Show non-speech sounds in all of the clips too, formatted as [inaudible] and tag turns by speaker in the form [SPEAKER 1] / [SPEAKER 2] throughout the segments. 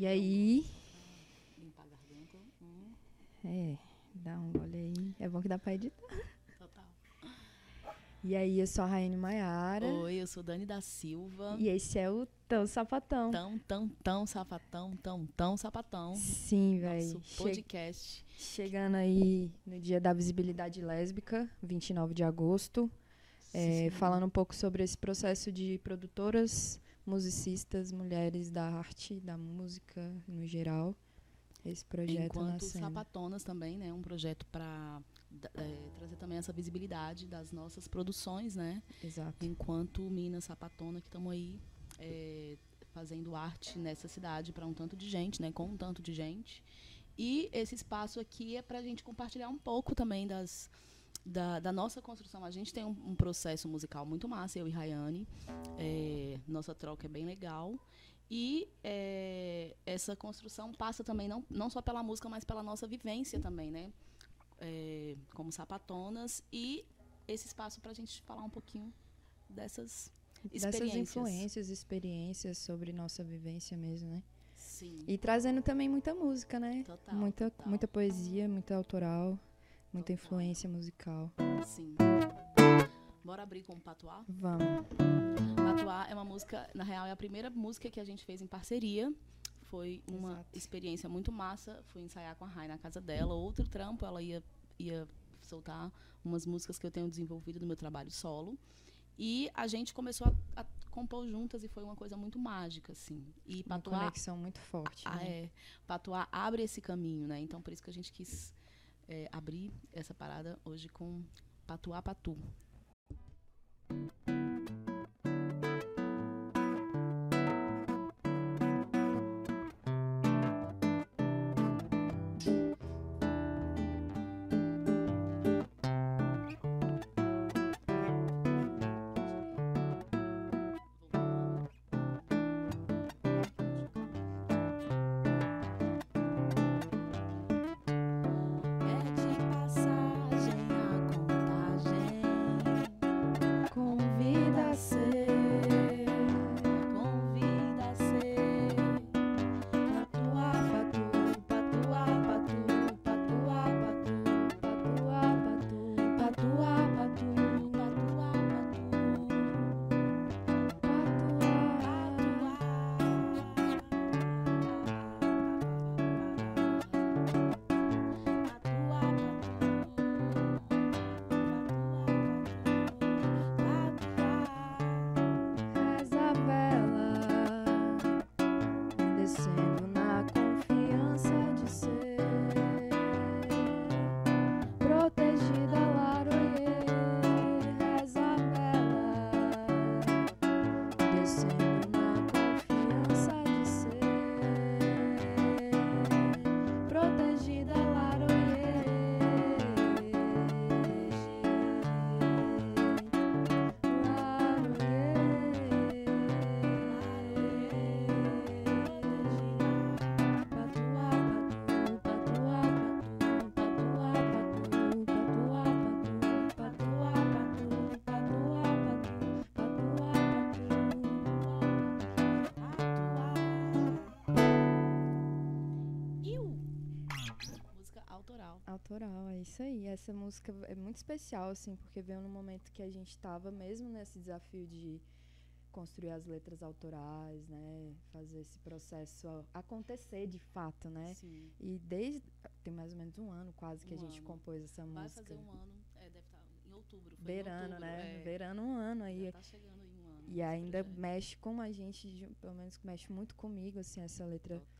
[SPEAKER 1] E aí.
[SPEAKER 2] Limpar a garganta. Hum,
[SPEAKER 1] É, dá um gole aí. É bom que dá pra editar.
[SPEAKER 2] total.
[SPEAKER 1] E aí, eu sou a Raiane Maiara.
[SPEAKER 2] Oi, eu sou Dani da Silva.
[SPEAKER 1] E esse é o Tão Sapatão.
[SPEAKER 2] Tão, tão, tão sapatão, tão, tão sapatão.
[SPEAKER 1] Sim, velho.
[SPEAKER 2] Nosso podcast.
[SPEAKER 1] Chegando aí no dia da visibilidade lésbica, 29 de agosto. É,
[SPEAKER 2] Sim.
[SPEAKER 1] falando um pouco sobre esse processo de produtoras, musicistas, mulheres da arte, da música no geral. Esse projeto
[SPEAKER 2] Enquanto
[SPEAKER 1] nascendo.
[SPEAKER 2] Sapatonas também, né? Um projeto para trazer também essa visibilidade das nossas produções, né?
[SPEAKER 1] Exato.
[SPEAKER 2] Enquanto Minas Sapatona, que estamos aí é, fazendo arte nessa cidade para um tanto de gente, né? Com um tanto de gente. E esse espaço aqui é para a gente compartilhar um pouco também das, da, da nossa construção. A gente tem um, um processo musical muito massa, eu e Rayane. É, nossa troca é bem legal. E é, essa construção passa também não, não só pela música, mas pela nossa vivência também, né? É, como sapatonas. E esse espaço para a gente falar um pouquinho dessas
[SPEAKER 1] Dessas
[SPEAKER 2] experiências.
[SPEAKER 1] influências, experiências sobre nossa vivência mesmo, né?
[SPEAKER 2] Sim.
[SPEAKER 1] E trazendo também muita música, né?
[SPEAKER 2] Total,
[SPEAKER 1] muita,
[SPEAKER 2] total.
[SPEAKER 1] muita poesia, muita autoral, muita
[SPEAKER 2] Total.
[SPEAKER 1] influência musical.
[SPEAKER 2] Sim. Bora abrir com o Patuá?
[SPEAKER 1] Vamos.
[SPEAKER 2] Patuá é uma música, na real, é a primeira música que a gente fez em parceria. Foi uma
[SPEAKER 1] Exato.
[SPEAKER 2] experiência muito massa. Fui ensaiar com a Rai na casa dela. Outro trampo, ela ia, ia soltar umas músicas que eu tenho desenvolvido no meu trabalho solo. E a gente começou a, a compor juntas e foi uma coisa muito mágica, assim. E
[SPEAKER 1] Uma
[SPEAKER 2] Patuá
[SPEAKER 1] conexão muito forte.
[SPEAKER 2] Ah,
[SPEAKER 1] né?
[SPEAKER 2] é. Patuá abre esse caminho, né? Então, por isso que a gente quis é, abrir essa parada hoje com Patuá Patu. Autoral.
[SPEAKER 1] É isso aí. Essa música é muito especial, assim, porque veio no momento que a gente estava mesmo nesse desafio de construir as letras autorais, né? Fazer esse processo acontecer de fato, né?
[SPEAKER 2] Sim.
[SPEAKER 1] E desde. Tem mais ou menos um ano quase que
[SPEAKER 2] Um
[SPEAKER 1] a gente
[SPEAKER 2] ano.
[SPEAKER 1] compôs essa
[SPEAKER 2] Vai
[SPEAKER 1] música.
[SPEAKER 2] fazer um ano. É, deve estar em outubro. Foi em
[SPEAKER 1] Beirando,
[SPEAKER 2] outubro,
[SPEAKER 1] né?
[SPEAKER 2] é.
[SPEAKER 1] Beirando um ano aí.
[SPEAKER 2] Já tá chegando em um ano.
[SPEAKER 1] E
[SPEAKER 2] esse
[SPEAKER 1] ainda
[SPEAKER 2] projeto.
[SPEAKER 1] mexe com a gente, pelo menos mexe muito comigo, assim, essa letra
[SPEAKER 2] Total.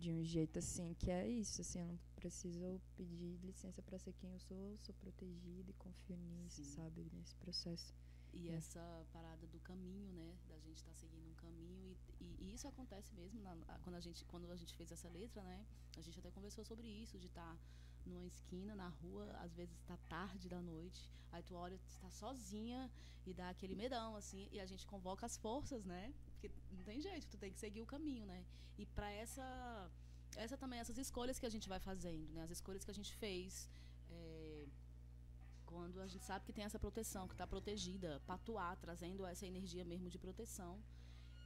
[SPEAKER 1] De um jeito assim, que é isso, assim, eu não preciso pedir licença pra ser quem eu sou, eu sou protegida e confio nisso,
[SPEAKER 2] Sim.
[SPEAKER 1] sabe, nesse processo.
[SPEAKER 2] E
[SPEAKER 1] É.
[SPEAKER 2] essa parada do caminho, né? Da gente estar seguindo um caminho. E, e- e isso acontece mesmo na- quando, a gente, quando a gente fez essa letra, né? A gente até conversou sobre isso, de estar numa esquina, na rua, às vezes está tarde da noite, aí tu olha, tu está sozinha e dá aquele medão, assim, e a gente convoca as forças, né? Porque não tem jeito, tu tem que seguir o caminho, né? E para essa essa também essas escolhas que a gente vai fazendo, né? As escolhas que a gente fez é, quando a gente sabe que tem essa proteção, que está protegida, patuar, trazendo essa energia mesmo de proteção.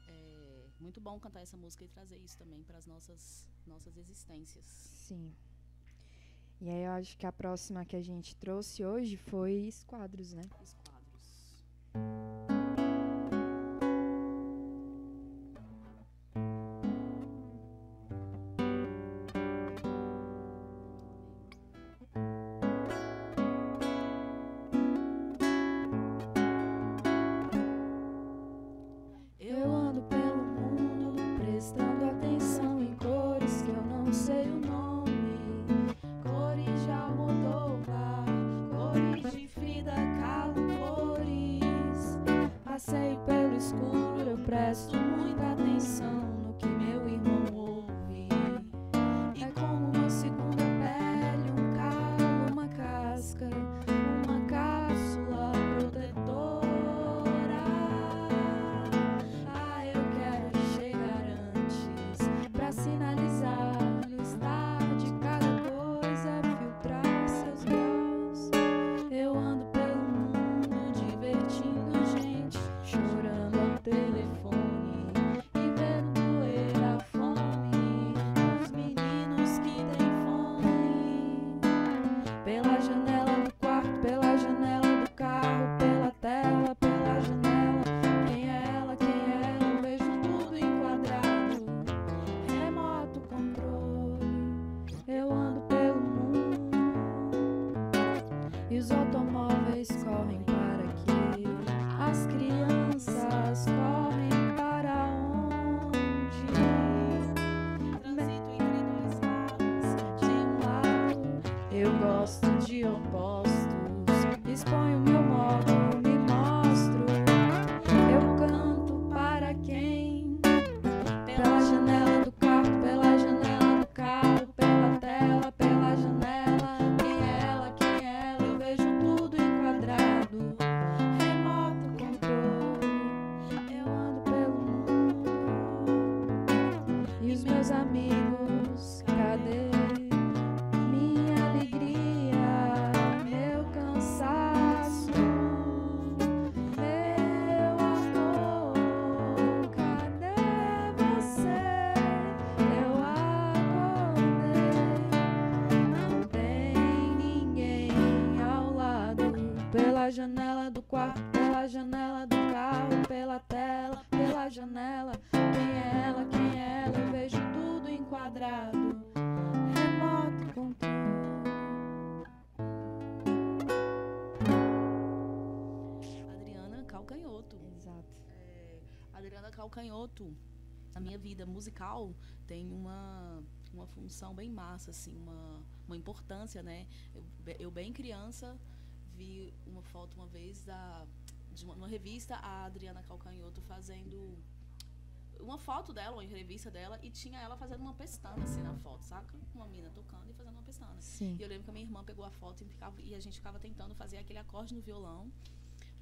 [SPEAKER 2] É, muito bom cantar essa música e trazer isso também para as nossas, nossas existências.
[SPEAKER 1] Sim. E aí eu acho que a próxima que a gente trouxe hoje foi Esquadros, né?
[SPEAKER 2] Esquadros.
[SPEAKER 3] Amigos,
[SPEAKER 2] Calcanhoto, na minha vida musical, tem uma, uma função bem massa, assim, uma, uma importância, né? Eu, eu, bem criança, vi uma foto uma vez da, de uma, numa revista, a Adriana Calcanhoto fazendo uma foto dela, uma entrevista dela, e tinha ela fazendo uma pestana, assim, na foto, saca? Uma mina tocando e fazendo uma pestana.
[SPEAKER 1] Sim.
[SPEAKER 2] E eu lembro que a minha irmã pegou a foto e, ficava- e a gente ficava tentando fazer aquele acorde no violão,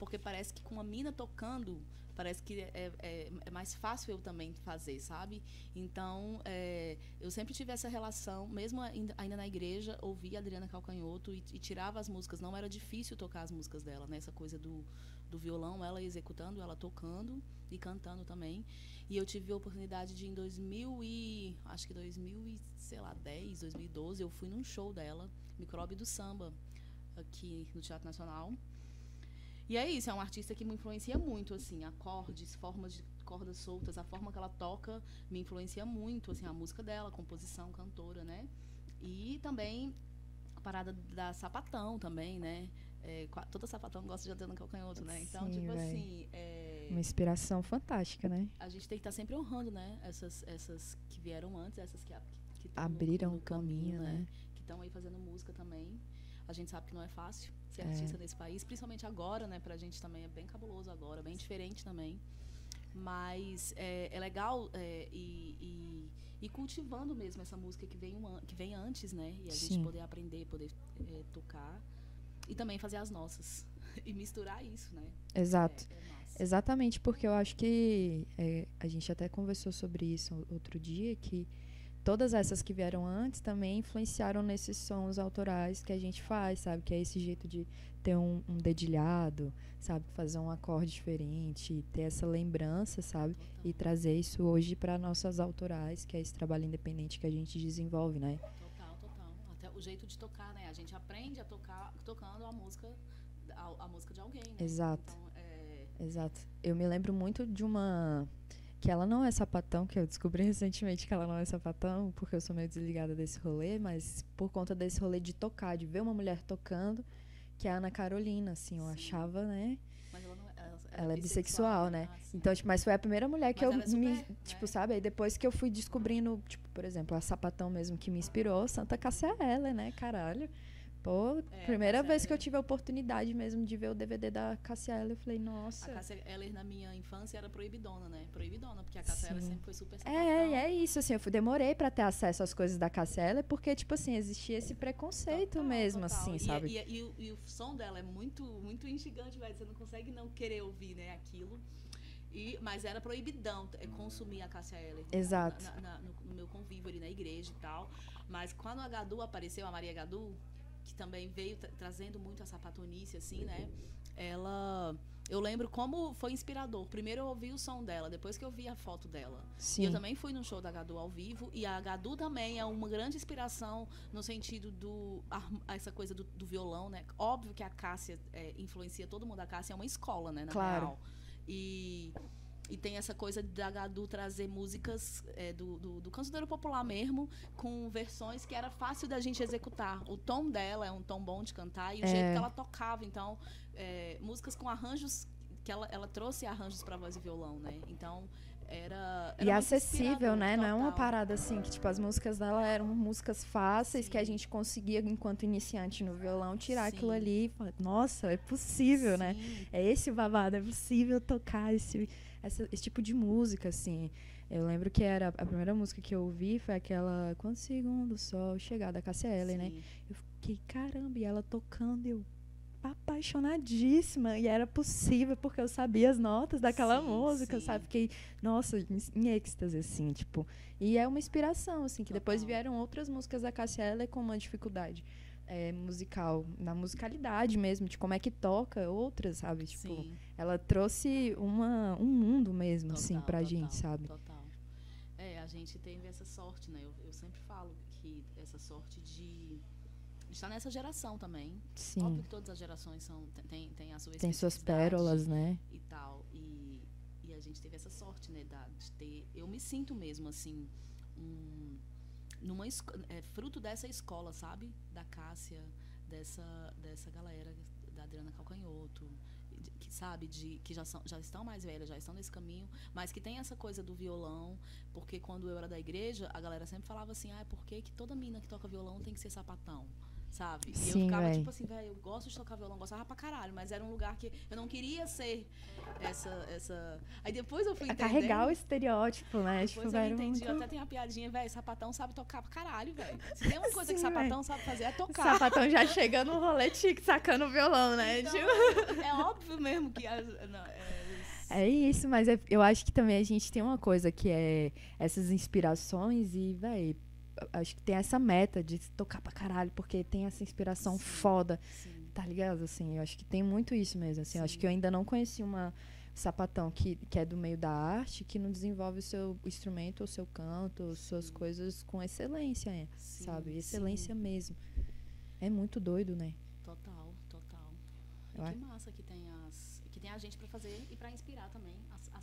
[SPEAKER 2] porque parece que com a mina tocando, parece que é, é- é mais fácil eu também fazer, sabe? Então, é, eu sempre tive essa relação, mesmo ainda, na igreja, ouvia Adriana Calcanhoto e, e tirava as músicas. Não era difícil tocar as músicas dela, né? Essa coisa do, do violão, ela executando, ela tocando e cantando também. E eu tive a oportunidade de, em 2000 e... Acho que 2000 e, sei lá, 10, 2012, eu fui num show dela, Micróbio do Samba, aqui no Teatro Nacional. E é isso, é uma artista que me influencia muito, assim, acordes, formas de cordas soltas, a forma que ela toca me influencia muito, assim, a música dela, a composição, cantora, né? E também a parada da sapatão também, né? É, toda sapatão gosta de Adriana Calcanhoto, né? Então,
[SPEAKER 1] Sim,
[SPEAKER 2] tipo
[SPEAKER 1] véi.
[SPEAKER 2] assim, é,
[SPEAKER 1] Uma inspiração fantástica, né?
[SPEAKER 2] a gente tem que estar sempre honrando, né? Essas, essas que vieram antes, essas que, que, que no-
[SPEAKER 1] Abriram
[SPEAKER 2] no
[SPEAKER 1] o caminho, né?
[SPEAKER 2] Que estão aí fazendo música também. A gente sabe que não é fácil ser
[SPEAKER 1] É.
[SPEAKER 2] artista nesse país, principalmente agora, né? Pra gente também é bem cabuloso agora, bem diferente também. Mas é, é legal é, e, e, e cultivando mesmo essa música que vem, que vem antes, né? E a gente
[SPEAKER 1] Sim.
[SPEAKER 2] poder aprender, poder é, tocar. E também fazer as nossas. [laughs] e misturar isso, né?
[SPEAKER 1] Exato.
[SPEAKER 2] É, é.
[SPEAKER 1] Exatamente, porque eu acho que é, a gente até conversou sobre isso outro dia, que todas essas que vieram antes também influenciaram nesses sons autorais que a gente faz, sabe? Que é esse jeito de ter um, um dedilhado, sabe? Fazer um acorde diferente, ter essa lembrança, sabe?
[SPEAKER 2] Total.
[SPEAKER 1] E trazer isso hoje para nossas autorais, que é esse trabalho independente que a gente desenvolve, né?
[SPEAKER 2] Total, total. Até o jeito de tocar, né? A gente aprende a tocar tocando a música, a, a música de alguém, né?
[SPEAKER 1] Exato.
[SPEAKER 2] Então, é,
[SPEAKER 1] Exato. Eu me lembro muito de uma. Que ela não é sapatão, que eu descobri [laughs] recentemente que ela não é sapatão, porque eu sou meio desligada desse rolê, mas por conta desse rolê de tocar, de ver uma mulher tocando, que é a Ana Carolina, assim, eu
[SPEAKER 2] Sim.
[SPEAKER 1] achava, né?
[SPEAKER 2] mas ela não é. Ela,
[SPEAKER 1] Ela é bissexual, né?
[SPEAKER 2] Ah, sim.
[SPEAKER 1] Então, tipo, mas foi a primeira mulher que eu
[SPEAKER 2] ela é
[SPEAKER 1] me.
[SPEAKER 2] super,
[SPEAKER 1] Tipo,
[SPEAKER 2] né?
[SPEAKER 1] sabe? Aí depois que eu fui descobrindo, tipo, por exemplo, a sapatão mesmo que me inspirou, Santa Cássia Eller, né? Caralho. Pô,
[SPEAKER 2] É,
[SPEAKER 1] primeira
[SPEAKER 2] Cássia
[SPEAKER 1] vez que eu
[SPEAKER 2] Eller.
[SPEAKER 1] tive a oportunidade mesmo de ver o DVD da Cássia Eller, eu falei, nossa.
[SPEAKER 2] A Cássia Eller na minha infância era proibidona, né? Proibidona, porque a Eller
[SPEAKER 1] Sim.
[SPEAKER 2] sempre foi super sapatão.
[SPEAKER 1] É, e é isso, assim, eu fui, demorei pra ter acesso às coisas da Cássia Eller, porque, tipo assim, existia esse preconceito
[SPEAKER 2] Total,
[SPEAKER 1] mesmo,
[SPEAKER 2] total.
[SPEAKER 1] assim,
[SPEAKER 2] E-
[SPEAKER 1] sabe?
[SPEAKER 2] E, e o- e o som dela é muito, muito instigante, velho. Você não consegue não querer ouvir, né, aquilo. E, mas era proibidão é, consumir a Cássia Eller.
[SPEAKER 1] Exato.
[SPEAKER 2] na- na- no, no meu convívio ali na igreja e tal. Mas quando a Gadu apareceu, a Maria Gadu, que também veio tra- trazendo muito a sapatonice, assim, né? Ela. Eu lembro como foi inspirador. Primeiro eu ouvi o som dela, depois que eu vi a foto dela. E
[SPEAKER 1] Sim,
[SPEAKER 2] eu também fui no show da Gadu ao vivo e a Gadu também é uma grande inspiração no sentido do arm- essa coisa do, do violão, né? Óbvio que a Cássia é, influencia todo mundo. A Cássia é uma escola, né? Na
[SPEAKER 1] Claro.
[SPEAKER 2] real. E, e tem essa coisa da Gadu trazer músicas é, do, do, do cancioneiro popular mesmo, com versões que era fácil da gente executar. O tom dela é um tom bom de cantar e o
[SPEAKER 1] É.
[SPEAKER 2] jeito que ela tocava. Então, é, músicas com arranjos que ela, ela trouxe arranjos para voz e violão, né? Então era, era
[SPEAKER 1] E acessível, né? Não é uma
[SPEAKER 2] total.
[SPEAKER 1] parada assim, que tipo, as músicas dela eram músicas fáceis que a gente conseguia, enquanto iniciante no violão, tirar
[SPEAKER 2] Sim.
[SPEAKER 1] aquilo ali e falar, nossa, é possível, né?
[SPEAKER 2] Sim,
[SPEAKER 1] É esse o babado, é possível tocar esse, essa- esse tipo de música, assim. Eu lembro que era a primeira música que eu ouvi foi aquela Quando Segundo o Sol Chegar, da Cássia Eller, né? Eu fiquei, caramba, e ela tocando, eu apaixonadíssima. E era possível, porque eu sabia as notas daquela
[SPEAKER 2] Sim,
[SPEAKER 1] música,
[SPEAKER 2] sim.
[SPEAKER 1] sabe? Fiquei, nossa, em, êxtase, assim, tipo. E é uma inspiração, assim, que depois
[SPEAKER 2] Total.
[SPEAKER 1] vieram outras músicas da Cássia Eller com uma dificuldade é, musical, na musicalidade mesmo, de como é que toca outras, sabe? Tipo,
[SPEAKER 2] Sim,
[SPEAKER 1] ela trouxe uma, um mundo mesmo, assim,
[SPEAKER 2] total,
[SPEAKER 1] pra
[SPEAKER 2] total,
[SPEAKER 1] gente, sabe?
[SPEAKER 2] Total. É, a gente teve essa sorte, né? Eu, eu sempre falo que essa sorte de, estar nessa geração também.
[SPEAKER 1] Sim.
[SPEAKER 2] Óbvio que todas as gerações são, tem, tem a sua
[SPEAKER 1] Tem suas pérolas, né?
[SPEAKER 2] E tal. E, e a gente teve essa sorte, né? Da, de ter. Eu me sinto mesmo, assim, um, numa é, fruto dessa escola, sabe? Da Cássia, dessa, dessa galera, da Adriana Calcanhoto, que sabe, de, que já, são, já estão mais velhas, já estão nesse caminho, mas que tem essa coisa do violão, porque quando eu era da igreja, a galera sempre falava assim, ah, por que, que toda mina que toca violão tem que ser sapatão? Sabe? E
[SPEAKER 1] Sim,
[SPEAKER 2] eu ficava
[SPEAKER 1] véi.
[SPEAKER 2] tipo assim, velho, eu gosto de tocar violão, gostava pra caralho, mas era um lugar que eu não queria ser essa. essa... Aí depois eu fui
[SPEAKER 1] A
[SPEAKER 2] entendendo.
[SPEAKER 1] carregar o estereótipo, né? Tipo,
[SPEAKER 2] Depois eu
[SPEAKER 1] velho,
[SPEAKER 2] entendi,
[SPEAKER 1] muito-
[SPEAKER 2] até tem a piadinha, velho, sapatão sabe tocar pra caralho, velho. Se tem uma [laughs] coisa que
[SPEAKER 1] Sim,
[SPEAKER 2] sapatão sabe fazer é tocar.
[SPEAKER 1] sapatão já chega no rolê tique, sacando o violão, né?
[SPEAKER 2] Então,
[SPEAKER 1] Tipo,
[SPEAKER 2] é óbvio mesmo que as, não, é,
[SPEAKER 1] É isso, mas é- eu acho que também a gente tem uma coisa que é essas inspirações e, véi, acho que tem essa meta de tocar pra caralho, porque tem essa inspiração
[SPEAKER 2] Sim.
[SPEAKER 1] foda,
[SPEAKER 2] sim,
[SPEAKER 1] tá ligado? Assim, eu acho que tem muito isso mesmo, assim, eu acho
[SPEAKER 2] Sim.
[SPEAKER 1] que eu ainda não conheci uma sapatão que, que é do meio da arte, que não desenvolve o seu instrumento, o seu canto, as suas
[SPEAKER 2] Sim.
[SPEAKER 1] coisas com excelência, é,
[SPEAKER 2] sim,
[SPEAKER 1] sabe?
[SPEAKER 2] sim.
[SPEAKER 1] Excelência mesmo. É muito doido, né?
[SPEAKER 2] Total, total. E que massa que tem as. Que tem a gente pra fazer e pra inspirar também.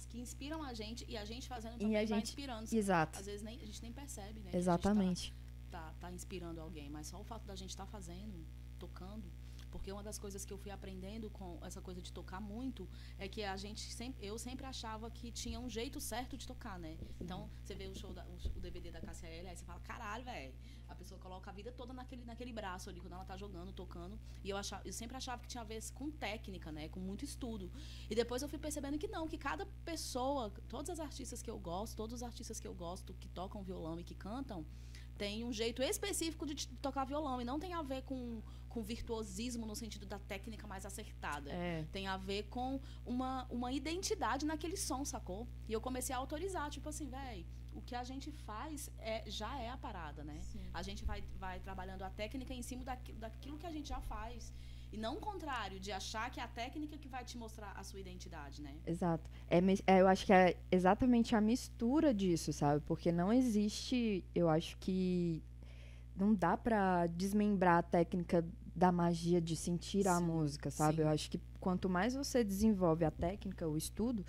[SPEAKER 2] Que inspiram a gente e a gente fazendo também
[SPEAKER 1] a
[SPEAKER 2] vai
[SPEAKER 1] gente-
[SPEAKER 2] inspirando.
[SPEAKER 1] Exato.
[SPEAKER 2] Às vezes nem, a gente nem percebe, né? que a gente
[SPEAKER 1] Exatamente.
[SPEAKER 2] tá, tá, tá inspirando alguém, mas só o fato da gente estar fazendo, tocando. Porque uma das coisas que eu fui aprendendo com essa coisa de tocar muito é que a gente sempre, eu sempre achava que tinha um jeito certo de tocar, né? Então, você vê o show da, o, DVD da Eller, aí você fala, caralho, velho. A pessoa coloca a vida toda naquele, naquele braço ali, quando ela tá jogando, tocando. E eu, achava, eu sempre achava que tinha a ver com técnica, né? Com muito estudo. E depois eu fui percebendo que não, que cada pessoa, todas as artistas que eu gosto, todos os artistas que eu gosto, que tocam violão e que cantam, tem um jeito específico de tocar violão. E não tem a ver com, com virtuosismo no sentido da técnica mais acertada.
[SPEAKER 1] É.
[SPEAKER 2] Tem a ver com uma, uma identidade naquele som, sacou? E eu comecei a autorizar, tipo assim, véi, o que a gente faz é, já é a parada, né?
[SPEAKER 1] Sim.
[SPEAKER 2] A gente vai, vai trabalhando a técnica em cima daqui, daquilo que a gente já faz. E não o contrário, de achar que é a técnica que vai te mostrar a sua identidade, né?
[SPEAKER 1] Exato. É, é, eu acho que é exatamente a mistura disso, sabe? Porque não existe, eu acho que não dá pra desmembrar a técnica da magia de sentir a
[SPEAKER 2] Sim,
[SPEAKER 1] música, sabe?
[SPEAKER 2] sim.
[SPEAKER 1] Eu acho que quanto mais você desenvolve a técnica, o estudo,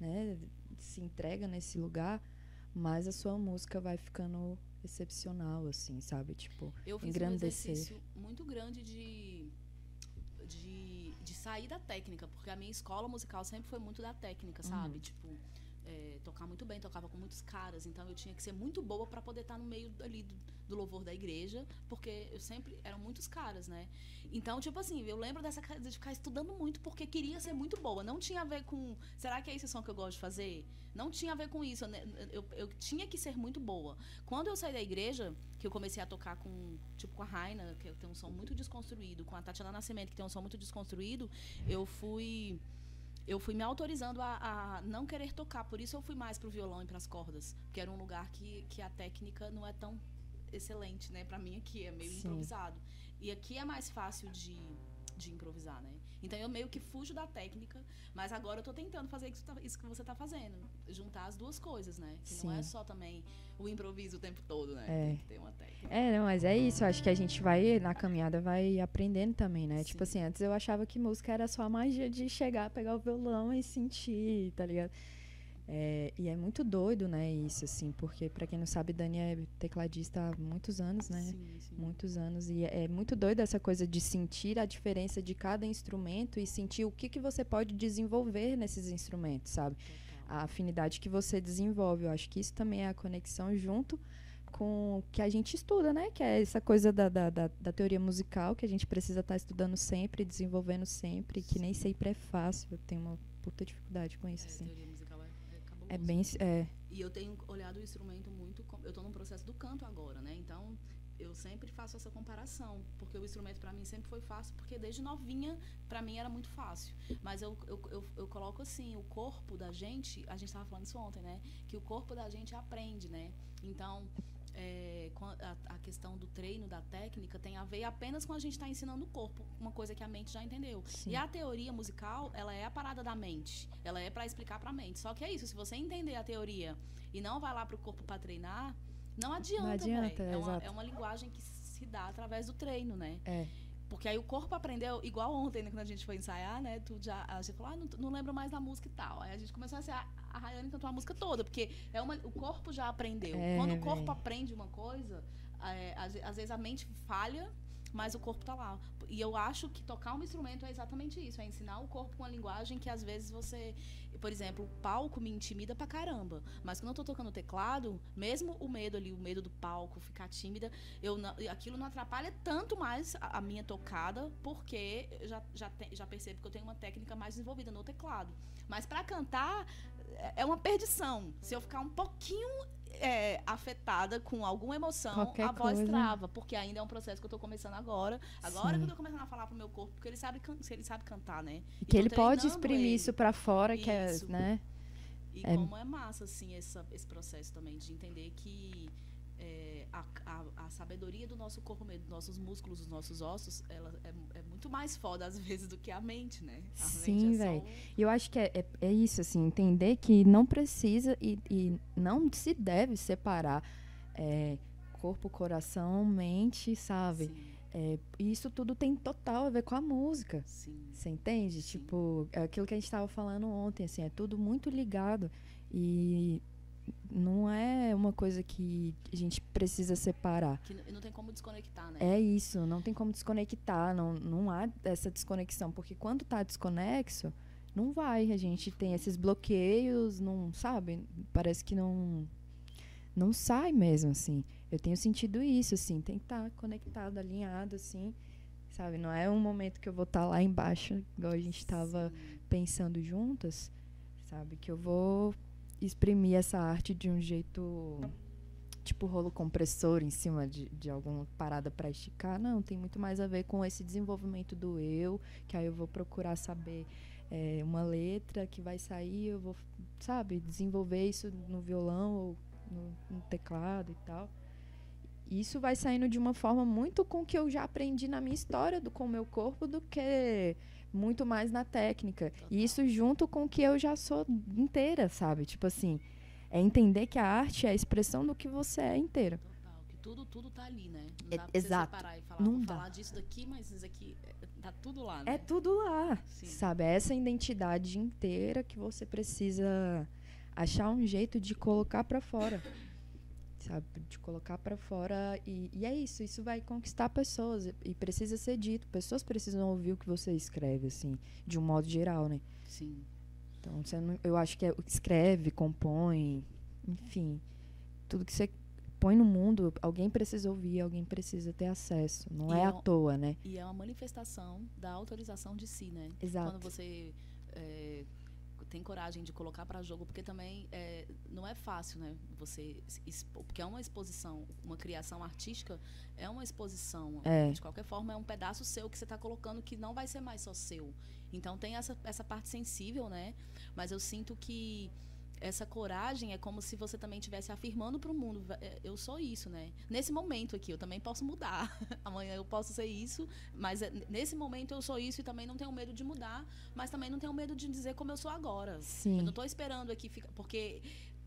[SPEAKER 1] né, se entrega nesse lugar, mais a sua música vai ficando excepcional, assim, sabe? Tipo,
[SPEAKER 2] Eu fiz um
[SPEAKER 1] Engrandecer.
[SPEAKER 2] exercício muito grande de, de, de sair da técnica, porque a minha escola musical sempre foi muito da técnica, sabe?
[SPEAKER 1] Uhum.
[SPEAKER 2] Tipo, é, tocar muito bem, tocava com muitos caras, então eu tinha que ser muito boa para poder estar no meio ali do, do louvor da igreja, porque eu sempre eram muitos caras, né? Então, tipo assim, eu lembro dessa de ficar estudando muito porque queria ser muito boa. Não tinha a ver com, será que é esse som que eu gosto de fazer? Não tinha a ver com isso. né? Eu, eu tinha que ser muito boa. Quando eu saí da igreja, que eu comecei a tocar com, tipo, com a Raina, que tem um som muito desconstruído, com a Tatiana Nascimento, que tem um som muito desconstruído, eu fui eu fui me autorizando a, a não querer tocar. Por isso eu fui mais pro violão e pras cordas, porque era um lugar que, que a técnica não é tão excelente, né? Pra mim aqui é meio
[SPEAKER 1] Sim.
[SPEAKER 2] improvisado. E aqui é mais fácil de, de improvisar, né? Então eu meio que fujo da técnica, mas agora eu tô tentando fazer isso, tá- que você tá fazendo. Juntar as duas coisas, né? Que não é
[SPEAKER 1] Sim.
[SPEAKER 2] só também o improviso o tempo todo, né?
[SPEAKER 1] É.
[SPEAKER 2] Tem que ter uma técnica.
[SPEAKER 1] É, não, mas é isso. Acho que a gente vai, na caminhada, vai aprendendo também, né? Tipo
[SPEAKER 2] Sim.
[SPEAKER 1] assim, antes eu achava que música era só a magia de chegar, pegar o violão e sentir, tá ligado? É, e é muito doido, né, isso, assim, porque pra quem não sabe, Dani é tecladista há muitos anos, né?
[SPEAKER 2] Sim, sim.
[SPEAKER 1] Muitos anos. E é é muito doido essa coisa de sentir a diferença de cada instrumento e sentir o que, que você pode desenvolver nesses instrumentos, sabe?
[SPEAKER 2] Total.
[SPEAKER 1] a afinidade que você desenvolve. Eu acho que isso também é a conexão junto com o que a gente estuda, né? Que é essa coisa da, da, da, da teoria musical que a gente precisa estar estudando sempre, desenvolvendo sempre, que nem sempre é fácil. Eu tenho uma puta dificuldade com isso,
[SPEAKER 2] É,
[SPEAKER 1] assim.
[SPEAKER 2] É,
[SPEAKER 1] bem. É,
[SPEAKER 2] E eu tenho olhado o instrumento muito. com- Eu estou no processo do canto agora, né? Então eu sempre faço essa comparação, porque o instrumento para mim sempre foi fácil, porque desde novinha para mim era muito fácil. Mas eu, eu, eu, eu coloco assim, o corpo da gente, a gente estava falando isso ontem, né? Que o corpo da gente aprende, né? Então é, a, a questão do treino, da técnica, tem a ver apenas com a gente estar ensinando o corpo, uma coisa que a mente já entendeu.
[SPEAKER 1] sim.
[SPEAKER 2] E a teoria musical, ela é a parada da mente. Ela é para explicar para a mente. Só que é isso, se você entender a teoria e não vai lá pro corpo para treinar, não adianta,
[SPEAKER 1] adianta,
[SPEAKER 2] véi. é, uma, é uma linguagem que se dá através do treino, né?
[SPEAKER 1] É.
[SPEAKER 2] Porque aí o corpo aprendeu, igual ontem, né, quando a gente foi ensaiar, né? Tu já, a gente falou, ah, não, não lembro mais da música e tal. Aí a gente começou a ensaiar, a Rayane cantou a música toda, porque é uma, o corpo já aprendeu.
[SPEAKER 1] É,
[SPEAKER 2] Quando o corpo
[SPEAKER 1] véi.
[SPEAKER 2] aprende uma coisa, é, às, às vezes a mente falha, mas o corpo tá lá. E eu acho que tocar um instrumento é exatamente isso, é ensinar o corpo uma linguagem que às vezes você, por exemplo, o palco me intimida pra caramba, mas quando eu tô tocando teclado, mesmo o medo ali, o medo do palco, ficar tímida, eu não- aquilo não atrapalha tanto mais a, a minha tocada, porque já, já, te- já percebo que eu tenho uma técnica mais desenvolvida no teclado. Mas pra cantar é- é uma perdição. Se eu ficar um pouquinho é, afetada com alguma emoção,
[SPEAKER 1] Qualquer
[SPEAKER 2] a voz
[SPEAKER 1] coisa.
[SPEAKER 2] trava, porque ainda é um processo que eu tô começando agora. Agora
[SPEAKER 1] Sim.
[SPEAKER 2] que eu tô começando a falar pro meu corpo, porque ele sabe, se ele sabe cantar, né?
[SPEAKER 1] E que ele pode exprimir
[SPEAKER 2] ele.
[SPEAKER 1] isso pra fora, que é,
[SPEAKER 2] Isso.
[SPEAKER 1] né?
[SPEAKER 2] E
[SPEAKER 1] É.
[SPEAKER 2] como é massa, assim, essa, esse processo também de entender que é, a, a, a sabedoria do nosso corpo dos nossos músculos, dos nossos ossos, ela é, é muito mais foda às [laughs] vezes do que a mente, né? A
[SPEAKER 1] Sim,
[SPEAKER 2] mente é só
[SPEAKER 1] véi.
[SPEAKER 2] um-
[SPEAKER 1] E eu acho que é, é, é isso, assim, entender que não precisa e, e não se deve separar é, corpo, coração, mente, sabe?
[SPEAKER 2] Sim,
[SPEAKER 1] É, e isso tudo tem total a ver com a música.
[SPEAKER 2] sim.
[SPEAKER 1] Você entende?
[SPEAKER 2] Sim.
[SPEAKER 1] Tipo, é aquilo que a gente estava falando ontem, assim, é tudo muito ligado. E não é uma coisa que a gente precisa separar.
[SPEAKER 2] Que não tem como desconectar, né?
[SPEAKER 1] É isso, não tem como desconectar, não, não há essa desconexão, porque quando tá desconexo, não vai, a gente tem esses bloqueios, não, sabe? Parece que não não sai mesmo, assim. Eu tenho sentido isso, assim, tem que estar conectado, alinhado, assim, sabe? Não é um momento que eu vou estar lá embaixo, igual a gente estava pensando juntas, sabe? Que eu vou exprimir essa arte de um jeito tipo rolo compressor em cima de, de alguma parada para esticar. Não, tem muito mais a ver com esse desenvolvimento do eu, que aí eu vou procurar saber é, uma letra que vai sair, eu vou, sabe, desenvolver isso no violão ou no, no teclado e tal. Isso vai saindo de uma forma muito com o que eu já aprendi na minha história do, com o meu corpo do que muito mais na técnica. E isso junto com o que eu já sou inteira, sabe? Tipo assim, é entender que a arte é a expressão do que você é inteira.
[SPEAKER 2] Total, que tudo, tudo tá ali, né? Não
[SPEAKER 1] É-
[SPEAKER 2] dá pra
[SPEAKER 1] exato.
[SPEAKER 2] você separar e falar,
[SPEAKER 1] Não
[SPEAKER 2] vou
[SPEAKER 1] dá.
[SPEAKER 2] falar disso daqui, mas isso aqui é- tá tudo lá, né?
[SPEAKER 1] É tudo lá,
[SPEAKER 2] Sim.
[SPEAKER 1] sabe? É essa identidade inteira que você precisa achar um jeito de colocar pra fora. Sabe? De colocar pra fora e, e é isso, isso vai conquistar pessoas e, precisa ser dito. Pessoas precisam ouvir o que você escreve assim, de um modo geral, né?
[SPEAKER 2] Sim.
[SPEAKER 1] Então, você não- eu acho que é, escreve, compõe, enfim, tudo que você põe no mundo, alguém precisa ouvir, alguém precisa ter acesso. Não
[SPEAKER 2] E
[SPEAKER 1] é
[SPEAKER 2] é
[SPEAKER 1] à toa, né?
[SPEAKER 2] E é uma manifestação da autorização de si, né?
[SPEAKER 1] Exato.
[SPEAKER 2] Quando você é, tem coragem de colocar para jogo, porque também é, não é fácil, né? Você se expor, porque é uma exposição, uma criação artística é uma exposição.
[SPEAKER 1] É.
[SPEAKER 2] De qualquer forma, é um pedaço seu que você está colocando que não vai ser mais só seu. Então tem essa, essa parte sensível, né? Mas eu sinto que essa coragem é como se você também estivesse afirmando para o mundo, "Va- é, eu sou isso, né? Nesse momento aqui, eu também posso mudar. [laughs] Amanhã eu posso ser isso, mas é, nesse momento eu sou isso e também não tenho medo de mudar, mas também não tenho medo de dizer como eu sou agora. Eu
[SPEAKER 1] Sim.
[SPEAKER 2] não estou esperando aqui, fica- porque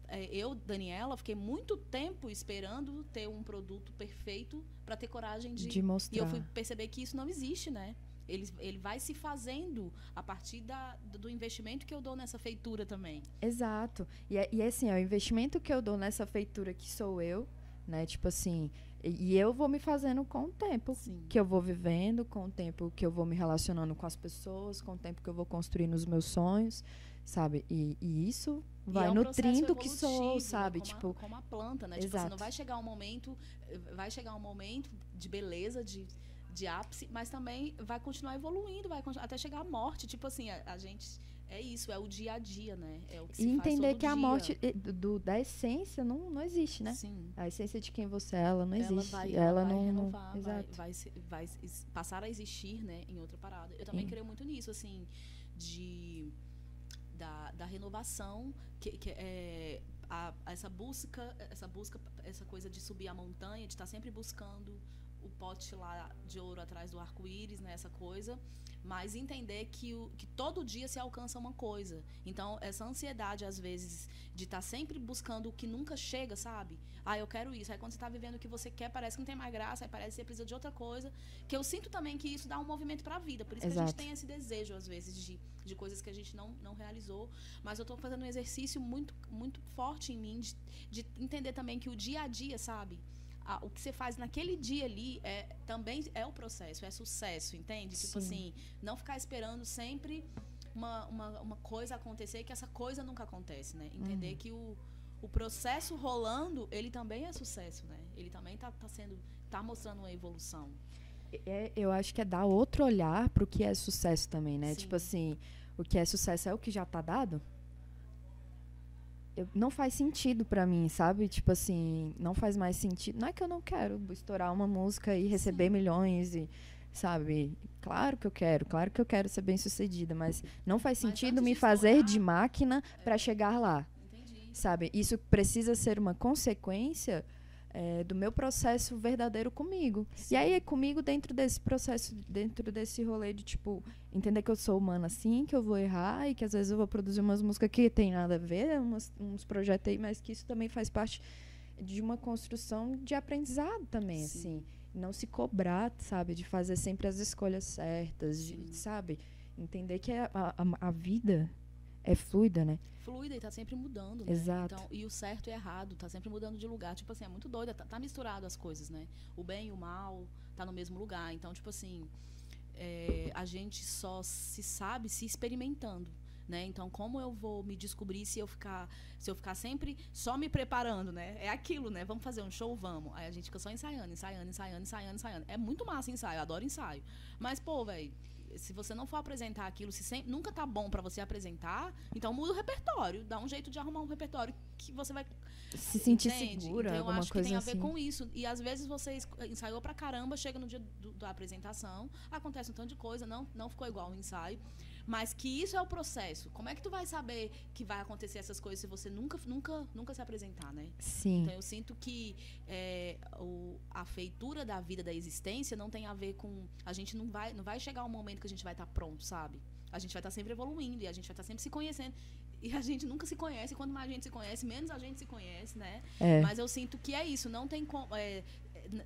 [SPEAKER 2] é, eu, Daniela, fiquei muito tempo esperando ter um produto perfeito para ter coragem de,
[SPEAKER 1] De mostrar.
[SPEAKER 2] e eu fui perceber que isso não existe, né? Ele, ele vai se fazendo a partir da, do investimento que eu dou nessa feitura também.
[SPEAKER 1] Exato. E, é- e é assim, é o investimento que eu dou nessa feitura que sou eu, né? Tipo assim, e, e eu vou me fazendo com o tempo
[SPEAKER 2] Sim.
[SPEAKER 1] que eu vou vivendo, com o tempo que eu vou me relacionando com as pessoas, com o tempo que eu vou construindo os meus sonhos, sabe? E, e isso
[SPEAKER 2] E
[SPEAKER 1] vai
[SPEAKER 2] é um
[SPEAKER 1] nutrindo o que sou,
[SPEAKER 2] né?
[SPEAKER 1] sabe?
[SPEAKER 2] Como a-
[SPEAKER 1] tipo,
[SPEAKER 2] como a planta, né? Tipo assim,
[SPEAKER 1] Exato.
[SPEAKER 2] não vai chegar um momento, vai chegar um momento de beleza, de, de ápice, mas também vai continuar evoluindo, vai continu- até chegar a morte. Tipo assim, a, a gente é isso, é o dia a dia, né? É o que se
[SPEAKER 1] e entender que a
[SPEAKER 2] dia.
[SPEAKER 1] morte eh, do, da essência não, não existe, né?
[SPEAKER 2] Sim.
[SPEAKER 1] A essência de quem você é, ela não
[SPEAKER 2] ela
[SPEAKER 1] existe.
[SPEAKER 2] vai,
[SPEAKER 1] ela
[SPEAKER 2] ela vai
[SPEAKER 1] não,
[SPEAKER 2] renovar, vai,
[SPEAKER 1] Exato.
[SPEAKER 2] vai, vai es- passar a existir, né, em outra parada. Eu também
[SPEAKER 1] Sim.
[SPEAKER 2] creio muito nisso, assim, de da, da renovação, que, que é a, essa busca, essa busca, essa coisa de subir a montanha, de estar sempre buscando o pote lá de ouro atrás do arco-íris, né, essa coisa, mas entender que, o, que todo dia se alcança uma coisa. Então, essa ansiedade, às vezes, de estar sempre buscando o que nunca chega, sabe? Ah, eu quero isso. Aí quando você está vivendo o que você quer, parece que não tem mais graça, aí parece que você precisa de outra coisa. Que eu sinto também que isso dá um movimento para a vida. Por isso que a
[SPEAKER 1] Exato.
[SPEAKER 2] gente tem esse desejo, às vezes, de, de coisas que a gente não, não realizou. Mas eu estou fazendo um exercício muito, muito forte em mim de, de entender também que o dia a dia, sabe? Ah, o que você faz naquele dia ali é, também é o processo, é sucesso, entende? Tipo
[SPEAKER 1] Sim.
[SPEAKER 2] assim, não ficar esperando sempre uma, uma, uma coisa acontecer e que essa coisa nunca acontece, né? Entender
[SPEAKER 1] Uhum.
[SPEAKER 2] que o, o processo rolando, ele também é sucesso, né? Ele também tá, tá sendo, tá mostrando uma evolução.
[SPEAKER 1] É, eu acho que é dar outro olhar pro que é sucesso também, né?
[SPEAKER 2] Sim.
[SPEAKER 1] Tipo assim, o que é sucesso é o que já tá dado? Eu- não faz sentido pra mim, sabe? Tipo assim, não faz mais sentido. Não é que eu não quero estourar uma música e receber milhões e, sabe? Claro que eu quero, claro que eu quero ser bem sucedida, mas não faz sentido me
[SPEAKER 2] de
[SPEAKER 1] fazer
[SPEAKER 2] estourar,
[SPEAKER 1] de máquina pra chegar lá,
[SPEAKER 2] Entendi.
[SPEAKER 1] sabe? Isso precisa ser uma consequência é, do meu processo verdadeiro comigo. E aí é comigo dentro desse processo, dentro desse rolê de, tipo, entender que eu sou humana assim, que eu vou errar e que às vezes eu vou produzir umas músicas que tem nada a ver, umas- uns projetos aí, mas que isso também faz parte de uma construção de aprendizado também,
[SPEAKER 2] Sim.
[SPEAKER 1] assim. Não se cobrar, sabe? De fazer sempre as escolhas certas, de-
[SPEAKER 2] Sim.
[SPEAKER 1] sabe? Entender que a, a, a vida é fluida, né?
[SPEAKER 2] Fluida e tá sempre mudando, né?
[SPEAKER 1] Exato.
[SPEAKER 2] Então, e o certo e o errado, tá sempre mudando de lugar. Tipo assim, é muito doida, tá, tá misturado as coisas, né? O bem e o mal tá no mesmo lugar. Então, tipo assim, é, a gente só se sabe se experimentando. Né? Então, como eu vou me descobrir se eu ficar, se eu ficar sempre só me preparando, né? É aquilo, né? Vamos fazer um show, vamos. Aí a gente fica só ensaiando, ensaiando, ensaiando, ensaiando, ensaiando. É muito massa ensaio, eu adoro ensaio. Mas, pô, velho, se você não for apresentar aquilo, se sempre, nunca tá bom pra você apresentar, então muda o repertório, dá um jeito de arrumar um repertório que você vai
[SPEAKER 1] Se sentir
[SPEAKER 2] Entende?
[SPEAKER 1] segura,
[SPEAKER 2] então, eu acho que tem a
[SPEAKER 1] assim.
[SPEAKER 2] ver com isso. E às vezes você ensaiou pra caramba, chega no dia do- da apresentação, acontece um tanto de coisa, não, não ficou igual o ensaio. Mas que isso é o processo. Como é que tu vai saber que vai acontecer essas coisas se você nunca, nunca, nunca se apresentar, né?
[SPEAKER 1] Sim.
[SPEAKER 2] Então eu sinto que é, o- a feitura da vida, da existência, não tem a ver com. A gente não vai, não vai chegar um momento que a gente vai estar pronto, sabe? A gente vai estar sempre evoluindo e a gente vai estar sempre se conhecendo. E a gente nunca se conhece. Quanto mais a gente se conhece, menos a gente se conhece, né?
[SPEAKER 1] É.
[SPEAKER 2] Mas eu sinto que é isso. Não tem como. é,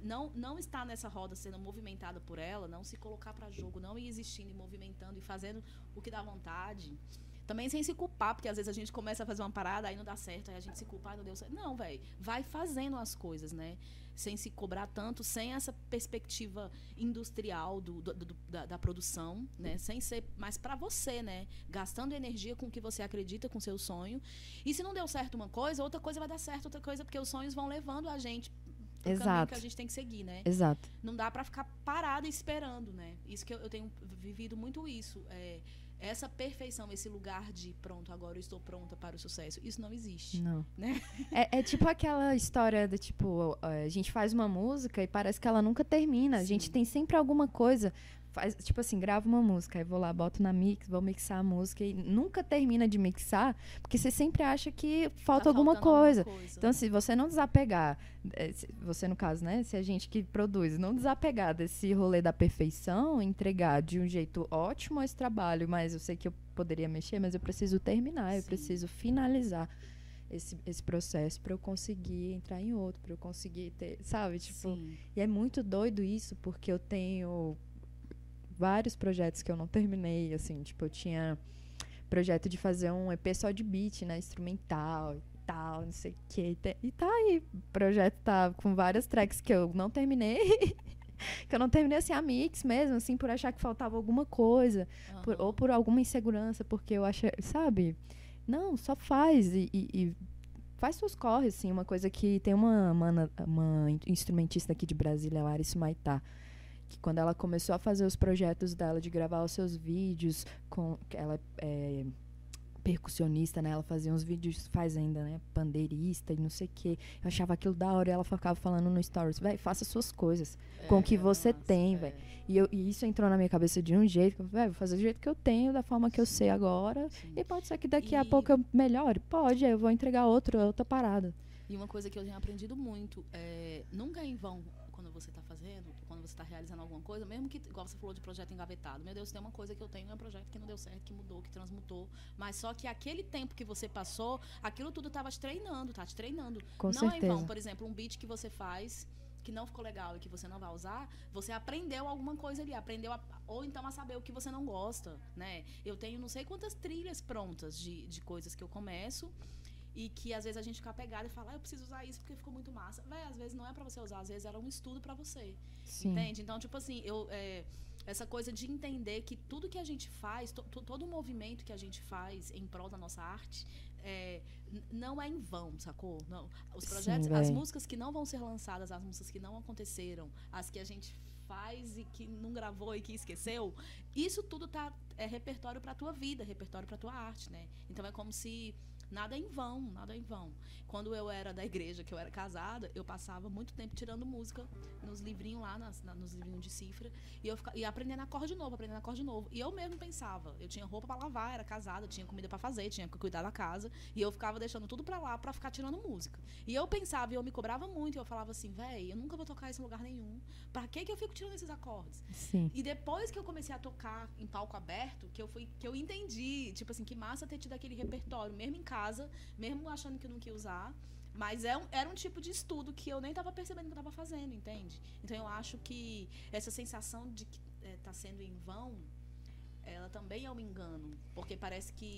[SPEAKER 2] não, não estar nessa roda sendo movimentada por ela, não se colocar para jogo, não ir existindo e movimentando e fazendo o que dá vontade. Também sem se culpar, porque às vezes a gente começa a fazer uma parada, aí não dá certo, aí a gente se culpa, não deu certo. Não, velho. Vai fazendo as coisas, né? Sem se cobrar tanto, sem essa perspectiva industrial do, do- do- da, da produção, né? Sem ser mais para você, né? Gastando energia com o que você acredita, com seu sonho. E se não deu certo uma coisa, outra coisa vai dar certo, outra coisa, porque os sonhos vão levando a gente pro caminho
[SPEAKER 1] Exato.
[SPEAKER 2] que a gente tem que seguir, né?
[SPEAKER 1] Exato.
[SPEAKER 2] não dá pra ficar parada esperando, né? Isso que eu, eu tenho vivido muito isso. É, essa perfeição, esse lugar de pronto, agora eu estou pronta para o sucesso, isso não existe.
[SPEAKER 1] Não.
[SPEAKER 2] Né?
[SPEAKER 1] É, é tipo aquela história do tipo, a gente faz uma música e parece que ela nunca termina. A gente
[SPEAKER 2] Sim.
[SPEAKER 1] tem sempre alguma coisa. Faz, tipo assim, grava uma música, aí vou lá, boto na mix, vou mixar a música e nunca termina de mixar, porque você sempre acha que falta
[SPEAKER 2] Tá
[SPEAKER 1] alguma coisa.
[SPEAKER 2] coisa.
[SPEAKER 1] Então, se você não desapegar, eh, você no caso, né? Se a gente que produz não desapegar desse rolê da perfeição, entregar de um jeito ótimo esse trabalho, mas eu sei que eu poderia mexer, mas eu preciso terminar, eu
[SPEAKER 2] Sim.
[SPEAKER 1] preciso finalizar esse, esse processo para eu conseguir entrar em outro, para eu conseguir ter, sabe? Tipo,
[SPEAKER 2] Sim.
[SPEAKER 1] e é muito doido isso, porque eu tenho vários projetos que eu não terminei, assim, tipo, eu tinha projeto de fazer um EP só de beat, né, instrumental e tal, não sei o quê. E tá aí, o projeto tá com várias tracks que eu não terminei, [laughs] que eu não terminei, assim, a mix mesmo, assim, por achar que faltava alguma coisa, por-
[SPEAKER 2] Aham.
[SPEAKER 1] ou por alguma insegurança, porque eu achei, sabe? Não, só faz e, e- e faz seus corres, assim. Uma coisa que tem uma, uma in- instrumentista aqui de Brasília, Larissa Maitá, que quando ela começou a fazer os projetos dela de gravar os seus vídeos, com ela é percussionista, né? Ela fazia uns vídeos, faz ainda, né? Pandeirista e não sei o quê. Eu achava aquilo da hora e ela ficava falando no stories, véi, faça suas coisas. com o que você tem,
[SPEAKER 2] é.
[SPEAKER 1] véi. E, eu, e isso entrou na minha cabeça de um jeito, "Véi, vou fazer do jeito que eu tenho, da forma que eu sei agora.
[SPEAKER 2] Sim.
[SPEAKER 1] E pode ser que daqui a
[SPEAKER 2] E-
[SPEAKER 1] pouco eu melhore? Pode, aí eu vou entregar outro, outra parada.
[SPEAKER 2] E uma coisa que eu tenho aprendido muito é nunca é em vão quando você está fazendo, quando você está realizando alguma coisa, mesmo que, igual você falou de projeto engavetado. Meu Deus, tem uma coisa que eu tenho, é um projeto que não deu certo, que mudou, que transmutou. Mas só que aquele tempo que você passou, aquilo tudo estava te treinando, tá te treinando.
[SPEAKER 1] Com
[SPEAKER 2] não é em
[SPEAKER 1] certeza.
[SPEAKER 2] vão, por exemplo, um beat que você faz que não ficou legal e que você não vai usar, você aprendeu alguma coisa ali, aprendeu a- ou então a saber o que você não gosta, né? Eu tenho não sei quantas trilhas prontas de, de coisas que eu começo e que às vezes a gente fica pegado e fala, ah, eu preciso usar isso porque ficou muito massa. Véi, às vezes não é pra você usar, às vezes era um estudo pra você.
[SPEAKER 1] Sim.
[SPEAKER 2] Entende? Então, tipo assim, eu, é, essa coisa de entender que tudo que a gente faz, to- to- todo o movimento que a gente faz em prol da nossa arte, é, não é em vão, sacou? Não. Os
[SPEAKER 1] Sim,
[SPEAKER 2] projetos, as
[SPEAKER 1] véi.
[SPEAKER 2] músicas que não vão ser lançadas, as músicas que não aconteceram, as que a gente faz e que não gravou e que esqueceu, isso tudo tá é repertório pra tua vida, repertório pra tua arte, né? Então é como se nada é em vão, nada é em vão. Quando eu era da igreja, que eu era casada, eu passava muito tempo tirando música nos livrinhos lá, nas- na- nos livrinhos de cifra, e eu fica, e aprendendo acorde novo, aprendendo acorde novo. E eu mesmo pensava, eu tinha roupa pra lavar, era casada, tinha comida pra fazer, tinha que cuidar da casa, e eu ficava deixando tudo pra lá pra ficar tirando música. E eu pensava, e eu me cobrava muito, e eu falava assim, véi, eu nunca vou tocar isso em lugar nenhum. Pra que que eu fico tirando esses acordes?
[SPEAKER 1] Sim.
[SPEAKER 2] E depois que eu comecei a tocar em palco aberto, que eu fui, que eu entendi, tipo assim, que massa ter tido aquele repertório, mesmo em casa, mesmo achando que eu não ia usar. Mas é um- era um tipo de estudo que eu nem tava percebendo que eu tava fazendo, entende? Então eu acho que essa sensação de que eh, tá sendo em vão, ela também é um engano. Porque parece que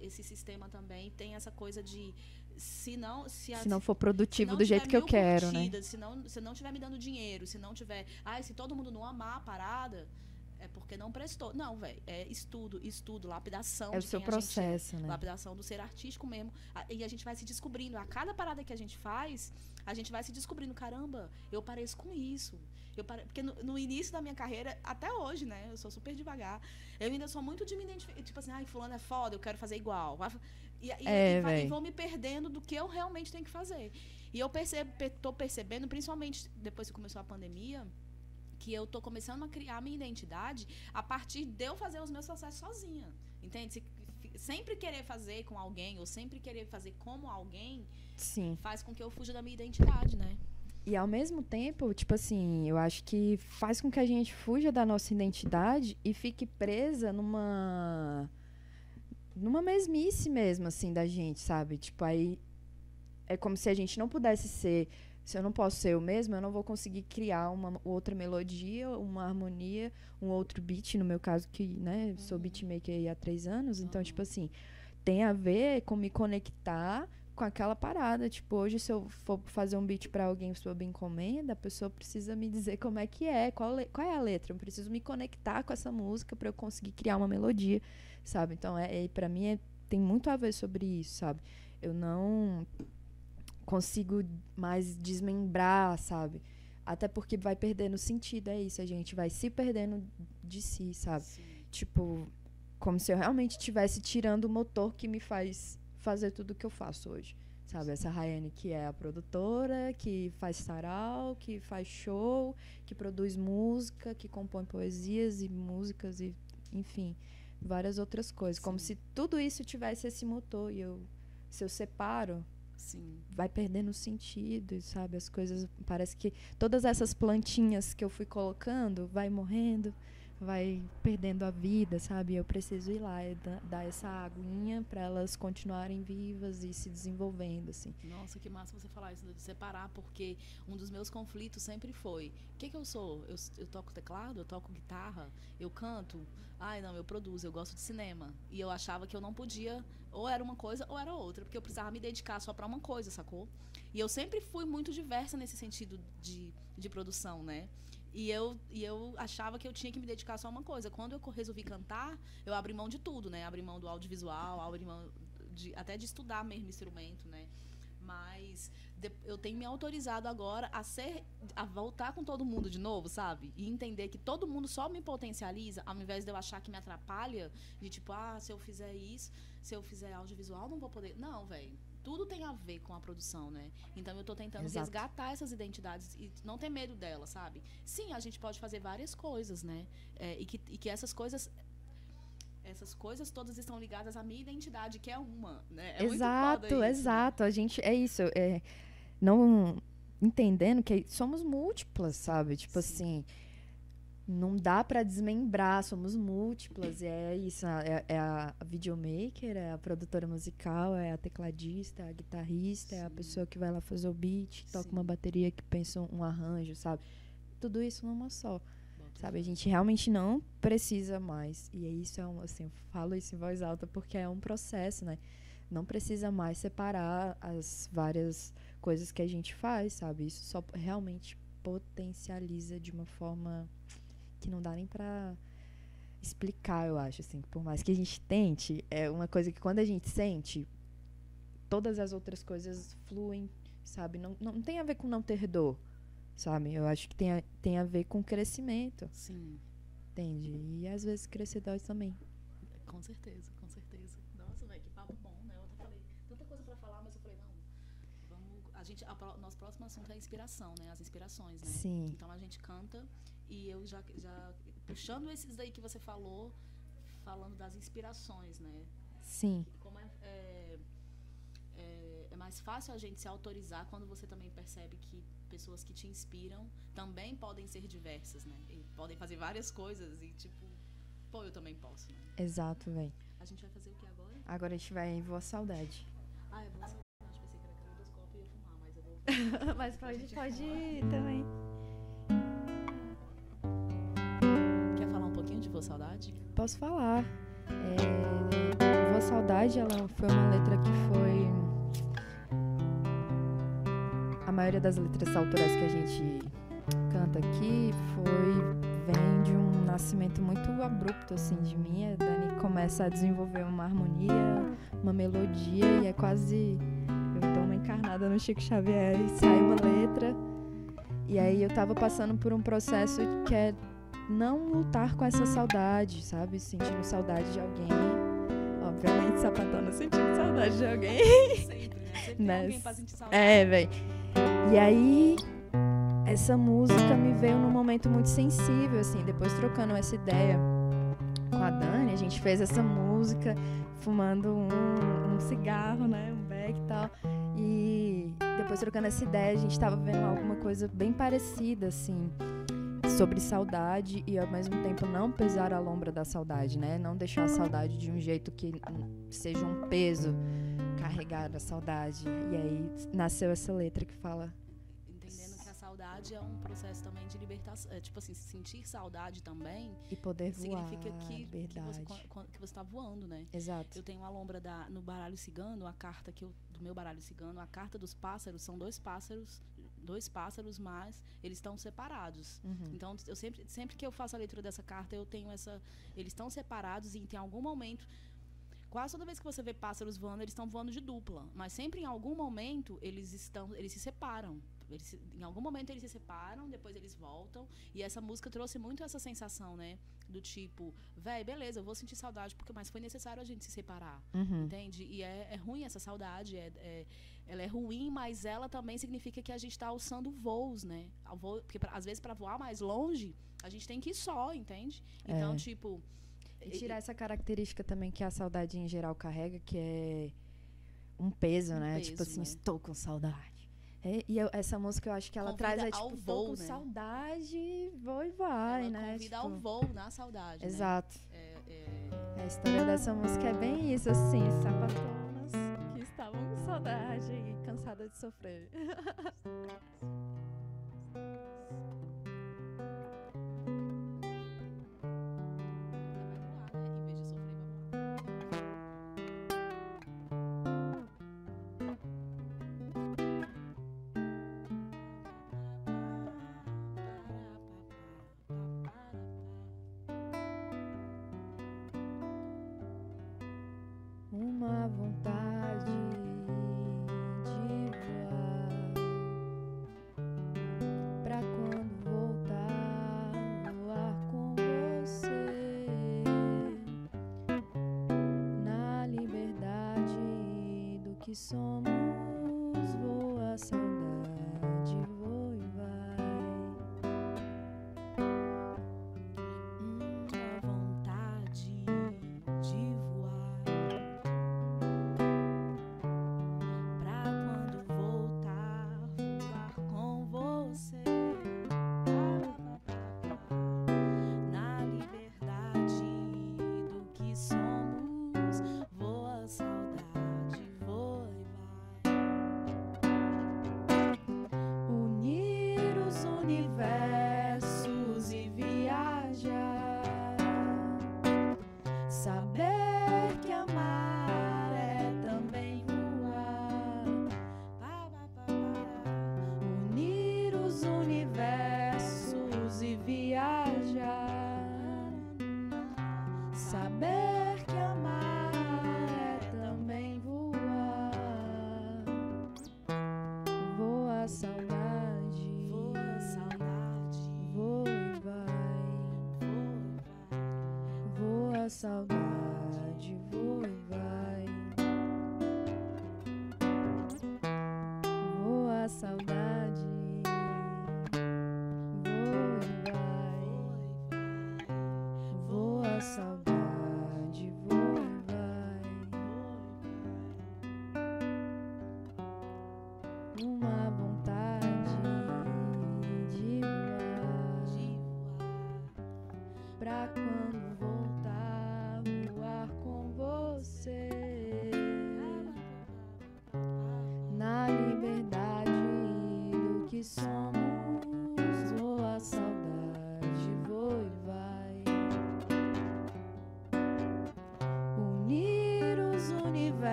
[SPEAKER 2] esse sistema também tem essa coisa de. Se não. Se, a-
[SPEAKER 1] Se não for produtivo
[SPEAKER 2] não
[SPEAKER 1] do jeito que eu quero, né?
[SPEAKER 2] curtidas, Se não, se não tiver me dando dinheiro, se não tiver. Ai, se todo mundo não amar a parada, é porque não prestou. Não, velho. É estudo, estudo, lapidação.
[SPEAKER 1] É o seu
[SPEAKER 2] é.
[SPEAKER 1] processo, né?
[SPEAKER 2] Lapidação do ser artístico mesmo. E a gente vai se descobrindo. A cada parada que a gente faz, a gente vai se descobrindo. Caramba, eu pareço com isso. Eu pare... Porque no, no início da minha carreira, até hoje, né? Eu sou super devagar. Eu ainda sou muito de me identificar. Tipo assim, ai, fulano é foda, eu quero fazer igual. E, e,
[SPEAKER 1] É,
[SPEAKER 2] e e vou me perdendo do que eu realmente tenho que fazer. E eu percebo, pe- tô percebendo, principalmente depois que começou a pandemia, que eu tô começando a criar minha identidade a partir de eu fazer os meus processos sozinha. Entende? Se- sempre querer fazer com alguém ou sempre querer fazer como alguém
[SPEAKER 1] Sim.
[SPEAKER 2] faz com que eu fuja da minha identidade, né?
[SPEAKER 1] E ao mesmo tempo, tipo assim, eu acho que faz com que a gente fuja da nossa identidade e fique presa numa numa mesmice mesmo assim da gente, sabe? Tipo aí é como se a gente não pudesse ser, se eu não posso ser eu mesma, eu não vou conseguir criar uma outra melodia, uma harmonia, um outro beat, no meu caso que, né, sou
[SPEAKER 2] Uhum.
[SPEAKER 1] beatmaker aí há três anos, então
[SPEAKER 2] Uhum.
[SPEAKER 1] tipo assim, tem a ver com me conectar com aquela parada. Tipo, hoje, se eu for fazer um beat pra alguém sob encomenda, a pessoa precisa me dizer como é que é, qual, qual é a letra. Eu preciso me conectar com essa música pra eu conseguir criar uma melodia, sabe? Então, é, é, para mim, é- tem muito a ver sobre isso, sabe? Eu não consigo mais desmembrar, sabe? Até porque vai perdendo sentido, é isso. A gente vai se perdendo de si, sabe?
[SPEAKER 2] Sim.
[SPEAKER 1] Tipo, como se eu realmente estivesse tirando o motor que me faz fazer tudo o que eu faço hoje. Sabe, essa Rayane que é a produtora, que faz sarau, que faz show, que produz música, que compõe poesias e músicas e, enfim, várias outras coisas. Como
[SPEAKER 2] Sim.
[SPEAKER 1] se tudo isso tivesse esse motor e eu, se eu separo,
[SPEAKER 2] Sim.
[SPEAKER 1] vai perdendo sentido, sabe? As coisas, parece que todas essas plantinhas que eu fui colocando vai morrendo, vai perdendo a vida, sabe? Eu preciso ir lá e da- dar essa aguinha para elas continuarem vivas e se desenvolvendo, assim.
[SPEAKER 2] Nossa, que massa você falar isso de separar, porque um dos meus conflitos sempre foi: o que, que eu sou? Eu, eu toco teclado, eu toco guitarra, eu canto. Ai, não, eu produzo, eu gosto de cinema. E eu achava que eu não podia, ou era uma coisa ou era outra, porque eu precisava me dedicar só pra uma coisa, sacou? E eu sempre fui muito diversa nesse sentido de, de produção, né? E eu, e eu achava que eu tinha que me dedicar só a uma coisa. Quando eu resolvi cantar, eu abri mão de tudo, né? Abri mão do audiovisual, abri mão de, até de estudar mesmo instrumento, né? Mas de- eu tenho me autorizado agora a ser a voltar com todo mundo de novo, sabe? E entender que todo mundo só me potencializa, ao invés de eu achar que me atrapalha, de tipo, ah, se eu fizer isso, se eu fizer audiovisual, não vou poder. Não, velho. Tudo tem a ver com a produção, né? Então eu tô tentando
[SPEAKER 1] Exato.
[SPEAKER 2] resgatar essas identidades e não ter medo delas, sabe? Sim, a gente pode fazer várias coisas, né? É, e, que, e que essas coisas essas coisas todas estão ligadas à minha identidade, que é uma, né? É
[SPEAKER 1] exato,
[SPEAKER 2] isso, né?
[SPEAKER 1] exato. A gente é isso, é não entendendo que somos múltiplas, sabe? Tipo
[SPEAKER 2] Sim.
[SPEAKER 1] assim, não dá pra desmembrar, somos múltiplas. E é isso, é, é a videomaker, é a produtora musical, é a tecladista, é a guitarrista, é a
[SPEAKER 2] Sim.
[SPEAKER 1] pessoa que vai lá fazer o beat, toca
[SPEAKER 2] Sim.
[SPEAKER 1] uma bateria, que pensa um arranjo, sabe? Tudo isso numa só.
[SPEAKER 2] Boto
[SPEAKER 1] Sabe, a gente realmente não precisa mais. E é isso é um, assim, eu falo isso em voz alta porque é um processo, né? Não precisa mais separar as várias coisas que a gente faz, sabe? Isso só realmente potencializa de uma forma que não dá nem pra explicar, eu acho, assim. Por mais que a gente tente, é uma coisa que quando a gente sente, todas as outras coisas fluem, sabe? Não, não tem a ver com não ter dor, sabe? Eu acho que tem a, tem a ver com crescimento.
[SPEAKER 2] Sim,
[SPEAKER 1] Entende? E às vezes crescer dói também.
[SPEAKER 2] com certeza, com certeza. Nossa, velho, que papo bom, né? Eu até falei tanta coisa pra falar, mas eu falei, não, vamos. A gente, a, nosso próximo assunto é a inspiração, né? As inspirações, né?
[SPEAKER 1] Sim.
[SPEAKER 2] Então a gente canta e eu já, já puxando esses daí que você falou, falando das inspirações, né?
[SPEAKER 1] Sim.
[SPEAKER 2] Como é, é, é, é mais fácil a gente se autorizar quando você também percebe que pessoas que te inspiram também podem ser diversas, né? E podem fazer várias coisas e tipo, pô, eu também posso, né?
[SPEAKER 1] Exato, velho.
[SPEAKER 2] A gente vai fazer o que agora?
[SPEAKER 1] Agora a gente vai em Voa Saudade.
[SPEAKER 2] Ah, eu vou saudade. Pensei que era caleidoscópio e ia fumar, mas eu vou. [laughs]
[SPEAKER 1] Mas pode, pode ir também.
[SPEAKER 2] Vou Saudade?
[SPEAKER 1] Posso falar. É, Voa Saudade, ela foi uma letra que foi. A maioria das letras autorais que a gente canta aqui foi. vem de um nascimento muito abrupto, assim, de mim. A Dani começa a desenvolver uma harmonia, uma melodia, e é quase. Eu dou uma encarnada no Chico Xavier e sai uma letra. E aí eu tava passando por um processo que é não lutar com essa saudade, sabe? Sentindo saudade de alguém. Obviamente, [laughs] sapatona sentindo saudade de alguém.
[SPEAKER 2] Sempre, né? Sempre
[SPEAKER 1] Né?
[SPEAKER 2] alguém pra sentir saudade.
[SPEAKER 1] É, velho. E aí, essa música me veio num momento muito sensível, assim, depois trocando essa ideia com a Dani, a gente fez essa música fumando um, um cigarro, né, um beck e tal. E depois trocando essa ideia, a gente tava vendo alguma coisa bem parecida, assim, sobre saudade e ao mesmo tempo não pesar a lombra da saudade, né? Não deixar a saudade de um jeito que seja um peso carregar a saudade. E aí nasceu essa letra que fala
[SPEAKER 2] Entendendo que a saudade é um processo também de libertação. É, tipo assim, sentir saudade também
[SPEAKER 1] e poder voar,
[SPEAKER 2] significa que, que, você,
[SPEAKER 1] verdade.
[SPEAKER 2] quan- quan- que você tá voando, né?
[SPEAKER 1] Exato.
[SPEAKER 2] Eu tenho a lombra da, no baralho cigano, a carta que eu, do meu baralho cigano, a carta dos pássaros são dois pássaros, dois pássaros, mas eles estão separados.
[SPEAKER 1] Uhum.
[SPEAKER 2] Então, eu sempre, sempre que eu faço a leitura dessa carta, eu tenho essa. Eles estão separados e em algum momento. Quase toda vez que você vê pássaros voando, eles estão voando de dupla. Mas sempre em algum momento eles estão. Eles se separam. Eles em algum momento eles se separam, depois eles voltam. E essa música trouxe muito essa sensação, né? Do tipo, véi, beleza, eu vou sentir saudade, porque mas foi necessário a gente se separar.
[SPEAKER 1] Uhum.
[SPEAKER 2] Entende? E é, é ruim essa saudade. É, é- ela é ruim, mas ela também significa que a gente está alçando voos, né? Porque pra- às vezes para voar mais longe, a gente tem que ir só, entende? Então,
[SPEAKER 1] É.
[SPEAKER 2] tipo.
[SPEAKER 1] E tirar essa característica também que a saudade em geral carrega, que é um peso,
[SPEAKER 2] Um
[SPEAKER 1] né?
[SPEAKER 2] peso,
[SPEAKER 1] tipo assim,
[SPEAKER 2] né?
[SPEAKER 1] estou com saudade. É, e eu- essa música eu acho que ela
[SPEAKER 2] Convida
[SPEAKER 1] traz é
[SPEAKER 2] ao
[SPEAKER 1] tipo,
[SPEAKER 2] voo,
[SPEAKER 1] com
[SPEAKER 2] né?
[SPEAKER 1] saudade, vou e vai,
[SPEAKER 2] ela
[SPEAKER 1] né?
[SPEAKER 2] convida
[SPEAKER 1] Tipo,
[SPEAKER 2] ao voo na saudade. né?
[SPEAKER 1] Exato.
[SPEAKER 2] É, é,
[SPEAKER 1] A história dessa música é bem isso, assim, com saudade e cansadas de sofrer.
[SPEAKER 2] vai voar,
[SPEAKER 1] saudade, voa e vai.
[SPEAKER 2] Voa a saudade,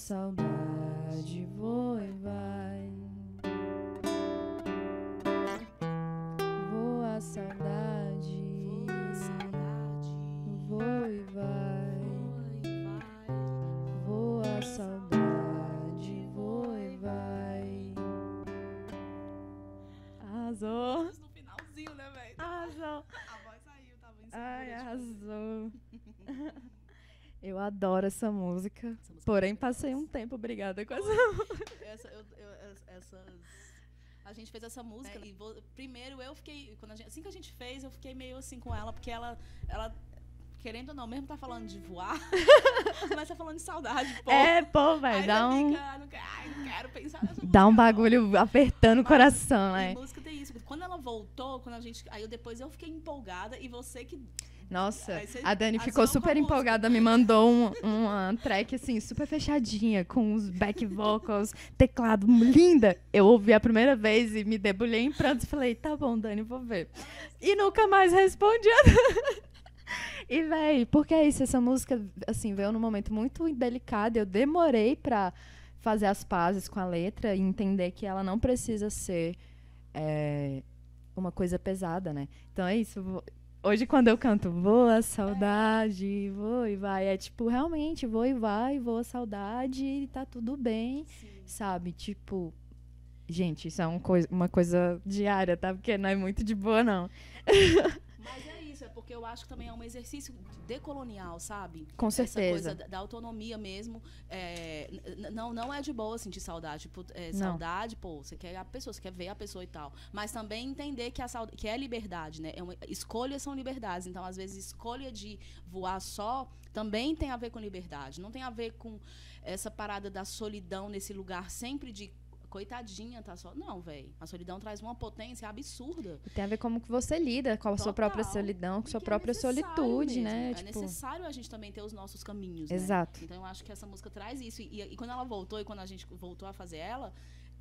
[SPEAKER 1] saudade
[SPEAKER 2] voa
[SPEAKER 1] e vai.
[SPEAKER 2] Voa
[SPEAKER 1] a saudade. Voa e vai. Voa a saudade. Voa e vai. Arrasou.
[SPEAKER 2] No finalzinho, né, velho?
[SPEAKER 1] Arrasou. [laughs]
[SPEAKER 2] A voz saiu, tava em
[SPEAKER 1] Ai, arrasou. [laughs] [laughs] Eu adoro essa música.
[SPEAKER 2] Música
[SPEAKER 1] Porém, passei um tempo obrigada com essa.
[SPEAKER 2] essa, eu, eu- es- essas. A gente fez essa música e vo- primeiro eu fiquei. Quando gente- assim que a gente fez, eu fiquei meio assim com ela, porque ela. ela querendo ou não, mesmo tá falando de voar, [laughs] mas tá falando de saudade, pô.
[SPEAKER 1] É, pô, velho, dá um.
[SPEAKER 2] fica, "Ah, não, quero, ai, não quero pensar nessa
[SPEAKER 1] Dá um
[SPEAKER 2] música, não."
[SPEAKER 1] bagulho apertando o coração, né?
[SPEAKER 2] música tem isso. Quando ela voltou, quando a gente. Aí eu, depois eu fiquei empolgada e você que.
[SPEAKER 1] Nossa,
[SPEAKER 2] você
[SPEAKER 1] a Dani ficou
[SPEAKER 2] a
[SPEAKER 1] super
[SPEAKER 2] música.
[SPEAKER 1] empolgada, me mandou um, uma track assim, super fechadinha, com os back vocals, teclado linda. Eu ouvi a primeira vez e me debulhei em prantos e falei, tá bom, Dani, vou ver. E nunca mais respondi. e, véi, porque é isso, essa música, assim, veio num momento muito delicado, eu demorei pra fazer as pazes com a letra e entender que ela não precisa ser é, uma coisa pesada, né? Então é isso. Hoje, quando eu canto Voa Saudade, voa e vai, é tipo, realmente, voa e vai, voa saudade e tá tudo bem, sabe? Tipo, gente, isso é um coi- uma coisa diária, tá? Porque não é muito de boa, não.
[SPEAKER 2] Mas é porque eu acho que também é um exercício decolonial, sabe?
[SPEAKER 1] Com
[SPEAKER 2] Essa
[SPEAKER 1] certeza.
[SPEAKER 2] coisa da, autonomia mesmo. é, não, não é de boa sentir saudade. Tipo, é, saudade, pô, você quer a pessoa, você quer ver a pessoa e tal. Mas também entender que, a saud- que é liberdade, né? É uma, escolhas são liberdades. Então, às vezes, escolha de voar só também tem a ver com liberdade. Não tem a ver com essa parada da solidão nesse lugar sempre de coitadinha, tá só. Não, velho. A solidão traz uma potência absurda.
[SPEAKER 1] E tem a ver como que você lida com a sua própria
[SPEAKER 2] Total.
[SPEAKER 1] solidão, com
[SPEAKER 2] E
[SPEAKER 1] sua
[SPEAKER 2] é
[SPEAKER 1] própria
[SPEAKER 2] necessário
[SPEAKER 1] solitude,
[SPEAKER 2] mesmo.
[SPEAKER 1] né?
[SPEAKER 2] É
[SPEAKER 1] tipo,
[SPEAKER 2] necessário a gente também ter os nossos caminhos, né?
[SPEAKER 1] exato.
[SPEAKER 2] Então eu acho que essa música traz isso. E, e quando ela voltou e quando a gente voltou a fazer ela,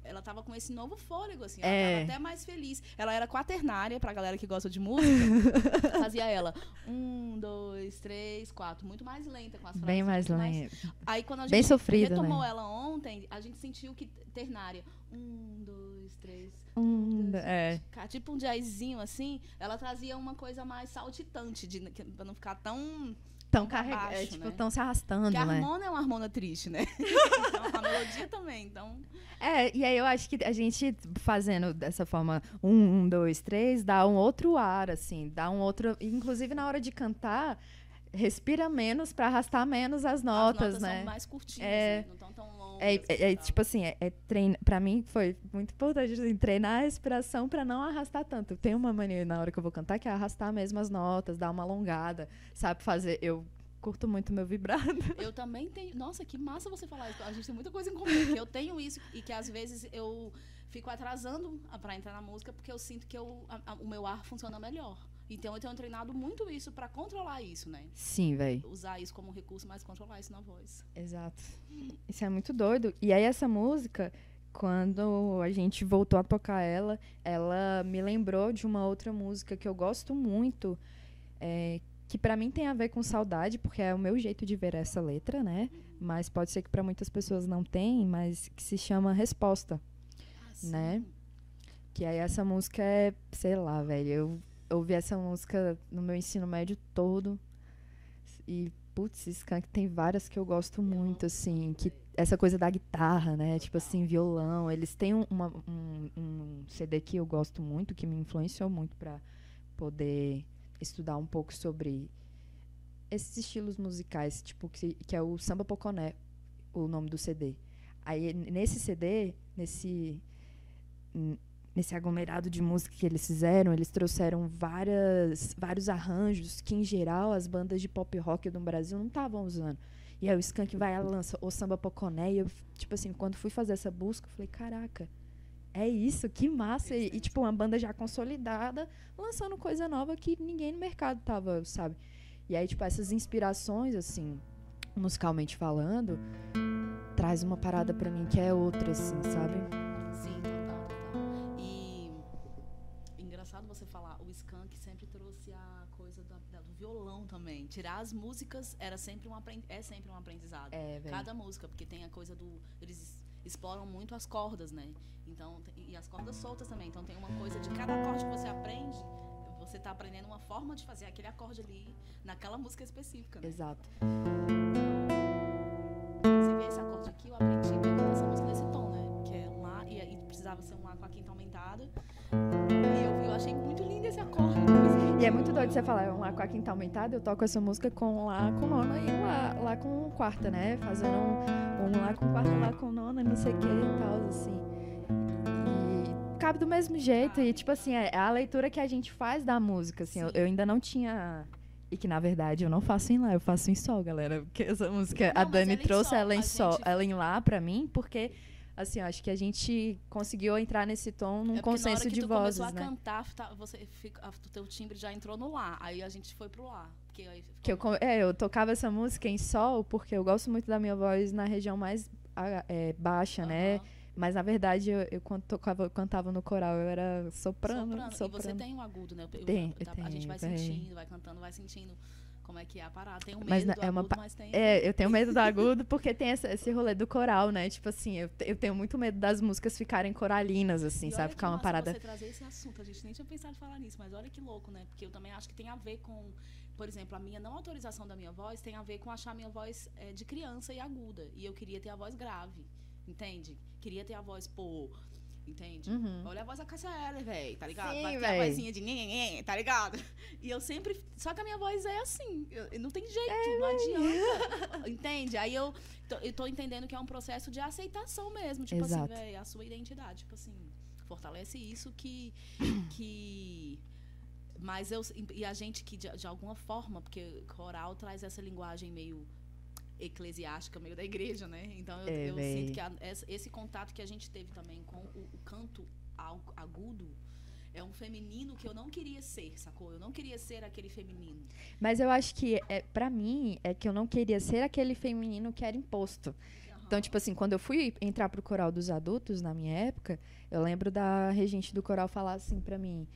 [SPEAKER 2] ela tava com esse novo fôlego, assim. Ela
[SPEAKER 1] É.
[SPEAKER 2] tava até mais feliz. Ela era quaternária, pra galera que gosta de música. [laughs] fazia ela. Um, dois, três, quatro. Muito mais lenta com as frases.
[SPEAKER 1] Bem mais lenta.
[SPEAKER 2] Aí quando a gente
[SPEAKER 1] Bem sofrida,
[SPEAKER 2] retomou
[SPEAKER 1] né?
[SPEAKER 2] ela ontem, a gente sentiu que ternária. Um, dois, três.
[SPEAKER 1] Hum,
[SPEAKER 2] dois,
[SPEAKER 1] é.
[SPEAKER 2] Tipo um jazzinho assim, ela trazia uma coisa mais saltitante, de, pra não ficar tão.
[SPEAKER 1] Tão
[SPEAKER 2] pra
[SPEAKER 1] carregado, é, tipo,
[SPEAKER 2] né?
[SPEAKER 1] tão se arrastando,
[SPEAKER 2] Porque a
[SPEAKER 1] né?
[SPEAKER 2] harmona é uma harmona triste, né? [laughs] então, a melodia também, então.
[SPEAKER 1] É, e aí eu acho que a gente fazendo dessa forma, um, um, dois, três, dá um outro ar, assim, dá um outro. Inclusive na hora de cantar, respira menos pra arrastar menos as notas,
[SPEAKER 2] As notas
[SPEAKER 1] né?
[SPEAKER 2] são mais curtinhas,
[SPEAKER 1] É.
[SPEAKER 2] né? não estão tão.
[SPEAKER 1] É, é- é, tipo assim, é, é treino, pra mim foi muito importante assim, treinar a respiração pra não arrastar tanto. Tem uma mania na hora que eu vou cantar que é arrastar mesmo as notas, dar uma alongada, sabe fazer. Eu curto muito meu vibrado. [laughs]
[SPEAKER 2] Eu também tenho. Nossa, que massa você falar isso. A gente tem muita coisa em comum. Eu tenho isso e que às vezes eu fico atrasando a- pra entrar na música porque eu sinto que eu, a- a- o meu ar funciona melhor. Então eu tenho treinado muito isso pra controlar isso, né?
[SPEAKER 1] Sim, velho.
[SPEAKER 2] Usar isso como recurso, mas controlar isso na voz.
[SPEAKER 1] Exato. Isso é muito doido. E aí essa música, quando a gente voltou a tocar ela, ela me lembrou de uma outra música que eu gosto muito, é, que pra mim tem a ver com saudade, porque é o meu jeito de ver essa letra, né? Mas pode ser que pra muitas pessoas não tem, mas que se chama Resposta.
[SPEAKER 2] Ah,
[SPEAKER 1] Né? Que aí essa música é, sei lá, velho, eu ouvi essa música no meu ensino médio todo. E, putz, Skank tem várias que eu gosto muito, assim, que essa coisa da guitarra, né? Tipo assim, violão. Eles têm um, uma- um, um CD que eu gosto muito, que me influenciou muito pra poder estudar um pouco sobre esses estilos musicais, tipo, que, que é o Samba Poconé, o nome do CD. Aí, nesse CD, nesse nesse aglomerado de música que eles fizeram, eles trouxeram várias, vários arranjos que, em geral, as bandas de pop rock do Brasil não estavam usando. E aí o Skank vai lança o Samba Poconé, e eu, tipo assim, quando fui fazer essa busca, eu falei, caraca, é isso, que massa. E, e, tipo, uma banda já consolidada, lançando coisa nova que ninguém no mercado tava, sabe? E aí, tipo, essas inspirações, assim, musicalmente falando, traz uma parada pra mim que é outra, assim, sabe?
[SPEAKER 2] Tirar as músicas era sempre um é sempre um aprendizado.
[SPEAKER 1] É.
[SPEAKER 2] Cada música, porque tem a coisa do. Eles exploram muito as cordas, né? Então, e as cordas soltas também. Então tem uma coisa de cada acorde que você aprende, você tá aprendendo uma forma de fazer aquele acorde ali naquela música específica. Né?
[SPEAKER 1] Exato.
[SPEAKER 2] Você vê esse acorde aqui, eu aprendi pegando essa música nesse tom, né? Que é um Lá e, e precisava ser um Lá com a quinta aumentada. E eu, eu achei muito lindo esse acorde.
[SPEAKER 1] E é muito doido você falar, é um Lá com a quinta aumentada, eu toco essa música com Lá com nona e um Lá, lá com quarta, né? Fazendo um, um Lá com quarta, Lá com nona, não sei o que e tal, assim. E cabe do mesmo jeito, e tipo assim, é a leitura que a gente faz da música, assim, eu, eu ainda não tinha... E que, na verdade, eu não faço em Lá, eu faço em Sol, galera. Porque essa música,
[SPEAKER 2] Não,
[SPEAKER 1] a Dani
[SPEAKER 2] ela em
[SPEAKER 1] trouxe
[SPEAKER 2] Sol,
[SPEAKER 1] ela em Sol,
[SPEAKER 2] gente-
[SPEAKER 1] ela em Lá pra mim, porque... Assim, acho que a gente conseguiu entrar nesse tom num
[SPEAKER 2] É porque na hora
[SPEAKER 1] consenso
[SPEAKER 2] que
[SPEAKER 1] de
[SPEAKER 2] tu
[SPEAKER 1] vozes,
[SPEAKER 2] começou a
[SPEAKER 1] né?
[SPEAKER 2] cantar, tá- você fica, a- o teu timbre já entrou no Lá. Aí a gente foi pro Lá. Porque aí
[SPEAKER 1] Que eu, é, eu tocava essa música em sol porque eu gosto muito da minha voz na região mais é, baixa, né?
[SPEAKER 2] Aham.
[SPEAKER 1] Mas na verdade, eu, eu quando tocava, eu cantava no coral, eu era soprano.
[SPEAKER 2] soprano.
[SPEAKER 1] soprano.
[SPEAKER 2] E você tem um agudo, né? Eu-
[SPEAKER 1] Tem,
[SPEAKER 2] eu-
[SPEAKER 1] eu
[SPEAKER 2] a gente vai sentindo, vai cantando, vai sentindo como é que é a parada. Tem o medo
[SPEAKER 1] Mas
[SPEAKER 2] do
[SPEAKER 1] é uma
[SPEAKER 2] agudo,
[SPEAKER 1] pa-
[SPEAKER 2] mas tem...
[SPEAKER 1] É, eu tenho medo do [laughs] agudo porque tem essa- esse rolê do coral, né? Tipo assim, eu, eu tenho muito medo das músicas ficarem coralinas, assim,
[SPEAKER 2] E
[SPEAKER 1] sabe? Ficar uma parada.
[SPEAKER 2] você trazer esse assunto. A gente nem tinha pensado em falar nisso, mas olha que louco, né? Porque eu também acho que tem a ver com, por exemplo, a minha não autorização da minha voz tem a ver com achar minha voz eh, de criança e aguda. E eu queria ter a voz grave, entende? Queria ter a voz, pô, entende?
[SPEAKER 1] Uhum.
[SPEAKER 2] Olha a voz da Cássia Eller, velho, tá ligado?
[SPEAKER 1] Sim,
[SPEAKER 2] Vai ter a vozinha de nhenhenhen, tá ligado? E eu sempre. Só que a minha voz é assim. eu- eu- não tem jeito,
[SPEAKER 1] É,
[SPEAKER 2] não adianta. [laughs] Entende? Aí eu tô, eu tô entendendo que é um processo de aceitação mesmo. Tipo
[SPEAKER 1] Exato.
[SPEAKER 2] assim, velho, a sua identidade. Tipo assim, fortalece isso que. [coughs] que mas eu. E a gente que, de, de alguma forma, porque coral traz essa linguagem meio eclesiástica, meio da igreja, né? Então eu,
[SPEAKER 1] É,
[SPEAKER 2] eu sinto que a- esse, contato que a gente teve também com o, o canto agudo é um feminino que eu não queria ser, sacou? Eu não queria ser aquele feminino.
[SPEAKER 1] Mas eu acho que, é, pra mim, é que eu não queria ser aquele feminino que era imposto. Então, tipo assim, quando eu fui entrar pro coral dos adultos, na minha época, eu lembro da regente do coral falar assim pra mim: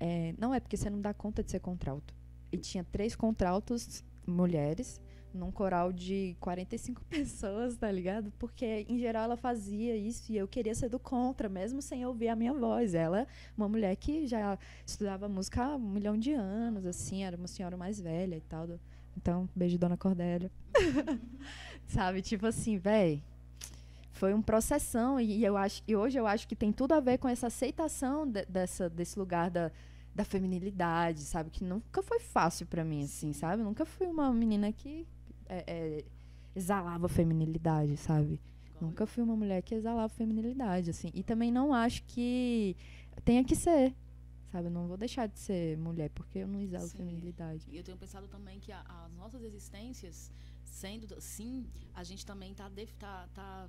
[SPEAKER 1] é, não é porque você não dá conta de ser contralto. E tinha três contraltos mulheres num coral de 45 [laughs] pessoas, tá ligado? Porque, em geral, ela fazia isso e eu queria ser do contra, mesmo sem ouvir a minha voz. Ela, uma mulher que já estudava música há um milhão de anos, assim, era uma senhora mais velha e tal. Então, beijo, dona Cordélia. [laughs] Sabe, tipo assim, véi. Foi um processão e, eu acho e hoje eu acho que tem tudo a ver com essa aceitação de- dessa, desse lugar da, da feminilidade, sabe? Que nunca foi fácil pra mim, assim, sabe? Eu nunca fui uma menina que é, é, exalava feminilidade, sabe? Nunca fui uma mulher que exalava feminilidade, assim. E também não acho que tenha que ser, sabe? Eu não vou deixar de ser mulher porque eu não exalo
[SPEAKER 2] Sim.
[SPEAKER 1] feminilidade.
[SPEAKER 2] E eu tenho pensado também que a- as nossas existências, sendo assim, a gente também tá, def- tá, tá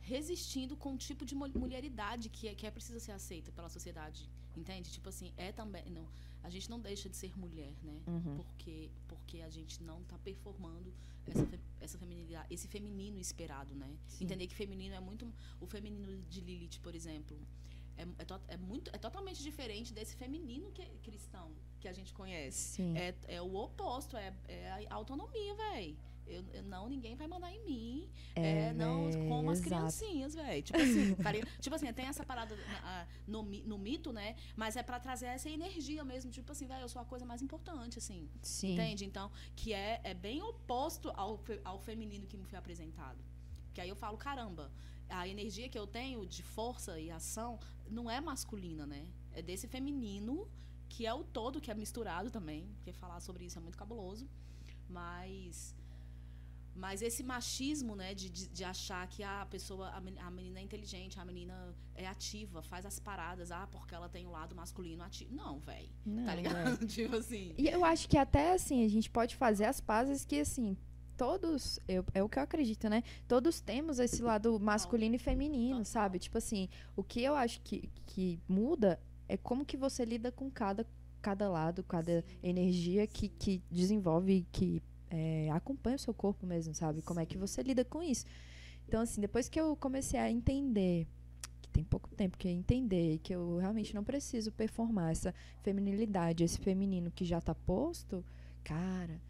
[SPEAKER 2] resistindo com um tipo de mul- mulheridade que é, que é precisa ser aceita pela sociedade. Entende? Tipo assim, é também. Não, a gente não deixa de ser mulher, né?
[SPEAKER 1] Uhum.
[SPEAKER 2] Porque, porque a gente não tá performando essa, essa feminilidade, esse feminino esperado, né?
[SPEAKER 1] Sim.
[SPEAKER 2] Entender que feminino é muito. O feminino de Lilith, por exemplo, é, é, to- é muito, é totalmente diferente desse feminino que é cristão que a gente conhece. É, é o oposto, é, é a autonomia, véi. Eu, eu- não, ninguém vai mandar em mim. É, não,
[SPEAKER 1] véi,
[SPEAKER 2] como as criancinhas, velho. Tipo assim, [laughs] tipo assim, tem essa parada na- a- no, no mito, né? Mas é pra trazer essa energia mesmo. Tipo assim, velho, eu sou a coisa mais importante, assim.
[SPEAKER 1] Sim.
[SPEAKER 2] Entende? Então, que é, é bem oposto ao, ao feminino que me foi apresentado. Que aí eu falo, caramba, a energia que eu tenho de força e ação não é masculina, né? É desse feminino, que é o todo, que é misturado também. Porque falar sobre isso é muito cabuloso. Mas. Mas esse machismo, né, de, de, de achar que ah, a pessoa, a men- a menina é inteligente, a menina é ativa, faz as paradas, ah, porque ela tem o lado masculino ativo. Não, velho. Tá
[SPEAKER 1] é.
[SPEAKER 2] ligado? [laughs] tipo assim.
[SPEAKER 1] E eu acho que até assim, a gente pode fazer as pazes que assim, todos, eu, é o que eu acredito, né? Todos temos esse lado masculino e feminino, sabe? Tipo assim, o que eu acho que, que muda é como que você lida com cada, cada lado, cada energia que, que desenvolve, que é, acompanha o seu corpo mesmo, sabe? Como é que você lida com isso. Então, assim, depois que eu comecei a entender, que tem pouco tempo que eu entender, que eu realmente não preciso performar essa feminilidade, esse feminino que já tá posto, cara,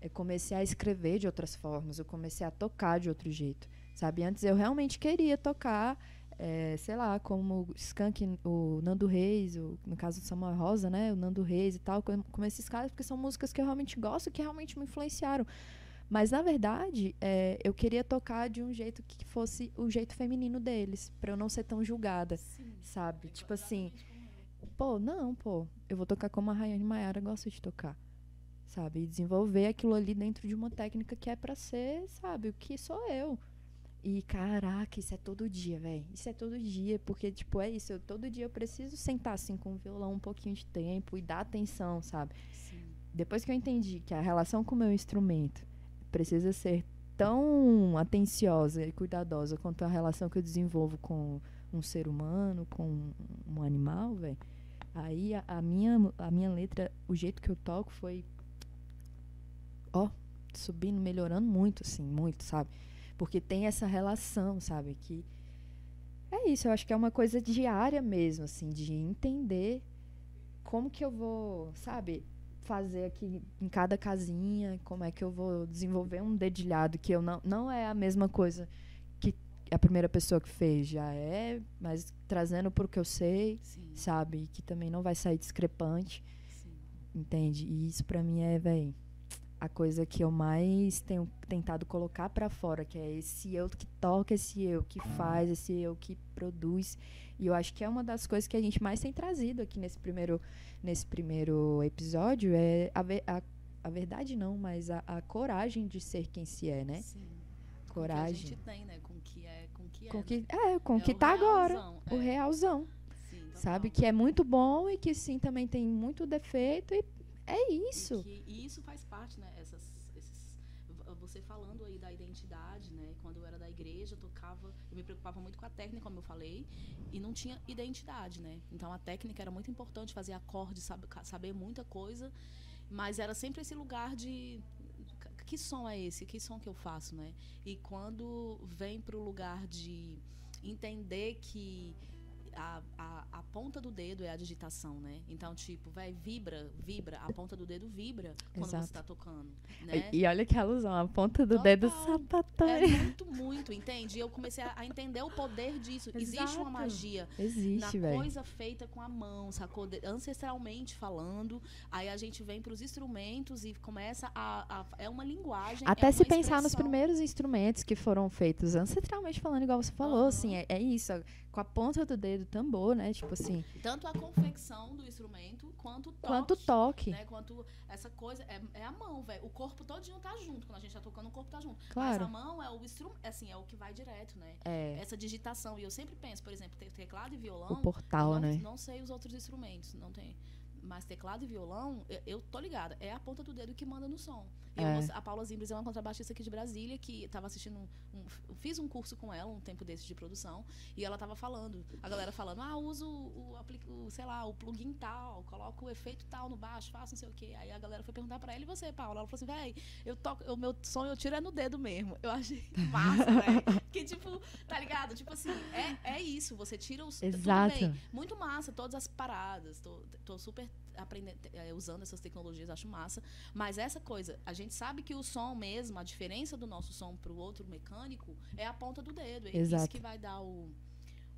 [SPEAKER 1] Eu comecei a escrever de outras formas, eu comecei a tocar de outro jeito, sabe? Antes eu realmente queria tocar, é, sei lá, como o Skank, o Nando Reis, o, no caso do Samuel Rosa, né? O Nando Reis e tal, como, como esses caras, porque são músicas que eu realmente gosto, que realmente me influenciaram. Mas, na verdade, é, eu queria tocar de um jeito que fosse o jeito feminino deles, pra eu não ser tão julgada,
[SPEAKER 2] Sim.
[SPEAKER 1] sabe?
[SPEAKER 2] É
[SPEAKER 1] Tipo assim,
[SPEAKER 2] exatamente como eu.
[SPEAKER 1] pô, não, pô, eu vou tocar como a Rayane Maiara gosta de tocar, sabe? E desenvolver aquilo ali dentro de uma técnica que é pra ser, sabe, o que sou eu. E caraca, isso é todo dia, velho. Isso é todo dia, porque tipo, é isso, eu, todo dia eu preciso sentar assim com o violão um pouquinho de tempo e dar atenção, sabe?
[SPEAKER 2] Sim.
[SPEAKER 1] Depois que eu entendi que a relação com o meu instrumento precisa ser tão atenciosa e cuidadosa quanto a relação que eu desenvolvo com um ser humano, com um animal, velho. Aí a, a minha a minha letra, o jeito que eu toco foi ó, subindo, melhorando muito assim, muito, sabe? Porque tem essa relação, sabe, que é isso, eu acho que é uma coisa diária mesmo, assim, de entender como que eu vou, sabe, fazer aqui em cada casinha, como é que eu vou desenvolver um dedilhado que eu não não é a mesma coisa que a primeira pessoa que fez, já é, mas trazendo pro que eu sei,
[SPEAKER 2] Sim.
[SPEAKER 1] sabe, que também não vai sair discrepante,
[SPEAKER 2] Sim.
[SPEAKER 1] entende? E isso pra mim é, véi, a coisa que eu mais tenho tentado colocar pra fora, que é esse eu que toca, esse eu que faz, esse eu que produz. E eu acho que é uma das coisas que a gente mais tem trazido aqui nesse primeiro, nesse primeiro episódio, é a, a, a verdade não, mas a, a coragem de ser quem se é, né?
[SPEAKER 2] Sim. Com o
[SPEAKER 1] Coragem.
[SPEAKER 2] que a gente tem, né? Com o que é, com o que é.
[SPEAKER 1] Com
[SPEAKER 2] né?
[SPEAKER 1] que, é, com o
[SPEAKER 2] É
[SPEAKER 1] que
[SPEAKER 2] o
[SPEAKER 1] tá agora.
[SPEAKER 2] realzão,
[SPEAKER 1] O
[SPEAKER 2] é.
[SPEAKER 1] realzão.
[SPEAKER 2] Sim,
[SPEAKER 1] Sabe? Que é muito bom e que sim também tem muito defeito. E é
[SPEAKER 2] E
[SPEAKER 1] isso.
[SPEAKER 2] que- E, isso faz parte, né? Essas, esses, você falando aí da identidade, né? Quando eu era da igreja, eu tocava, eu me preocupava muito com a técnica, como eu falei, e não tinha identidade, né? Então a técnica era muito importante, fazer acorde, sabe, saber muita coisa, mas era sempre esse lugar de "Ca- que som é esse? Que som que eu faço, né? E quando vem para o lugar de entender que a, a, a ponta do dedo é a digitação, né? Então, tipo, vai, vibra, vibra, a ponta do dedo vibra quando
[SPEAKER 1] Exato.
[SPEAKER 2] você tá tocando, né?
[SPEAKER 1] E, e olha que alusão, a ponta do dedo
[SPEAKER 2] Total.
[SPEAKER 1] sapatão.
[SPEAKER 2] É [laughs] muito, muito, entende? E eu comecei a, a entender o poder disso. Existe uma
[SPEAKER 1] Exato.
[SPEAKER 2] magia na
[SPEAKER 1] Existe, velho.
[SPEAKER 2] coisa feita com a mão, sacou? Ancestralmente falando. Aí a gente vem para os instrumentos e começa a, a- É uma linguagem.
[SPEAKER 1] Até
[SPEAKER 2] é
[SPEAKER 1] se pensar nos primeiros instrumentos que foram feitos ancestralmente falando, igual você falou,
[SPEAKER 2] Aham.
[SPEAKER 1] assim, é, é isso, com a ponta do dedo, tambor, né? Tipo assim,
[SPEAKER 2] Tanto a confecção do instrumento quanto o toque.
[SPEAKER 1] quanto toque.
[SPEAKER 2] Né? Quanto essa coisa é, é a mão, velho. O corpo todinho tá junto. Quando a gente tá tocando, o corpo tá junto.
[SPEAKER 1] Claro.
[SPEAKER 2] Mas a mão é o instrumento, assim, é o que vai direto, né?
[SPEAKER 1] É,
[SPEAKER 2] Essa digitação. E eu sempre penso, por exemplo, te- teclado e violão.
[SPEAKER 1] o portal,
[SPEAKER 2] não,
[SPEAKER 1] né?
[SPEAKER 2] não sei os outros instrumentos, não tem. Mas teclado e violão, eu, eu tô ligada. É a ponta do dedo que manda no som. Eu
[SPEAKER 1] É.
[SPEAKER 2] a Paula Zimbres é uma contrabaixista aqui de Brasília que estava assistindo um, um- fiz um curso com ela um tempo desses de produção e ela tava falando, a galera falando: "Ah, uso o, o sei lá, o plugin tal, coloco o efeito tal no baixo, faço não sei o quê". Aí a galera foi perguntar pra ela: "E você, Paula?". Ela falou assim: "Véi, eu toco, o meu som eu tiro é no dedo mesmo". Eu achei [laughs] massa, velho. Que tipo, tá ligado? Tipo assim, é, é isso, você tira os
[SPEAKER 1] Exato.
[SPEAKER 2] muito massa todas as paradas. Tô, tô super aprendendo, eh, usando essas tecnologias, acho massa. Mas essa coisa, a gente sabe que o som mesmo, a diferença do nosso som pro outro mecânico é a ponta do dedo. É isso
[SPEAKER 1] Exato.
[SPEAKER 2] que vai dar o,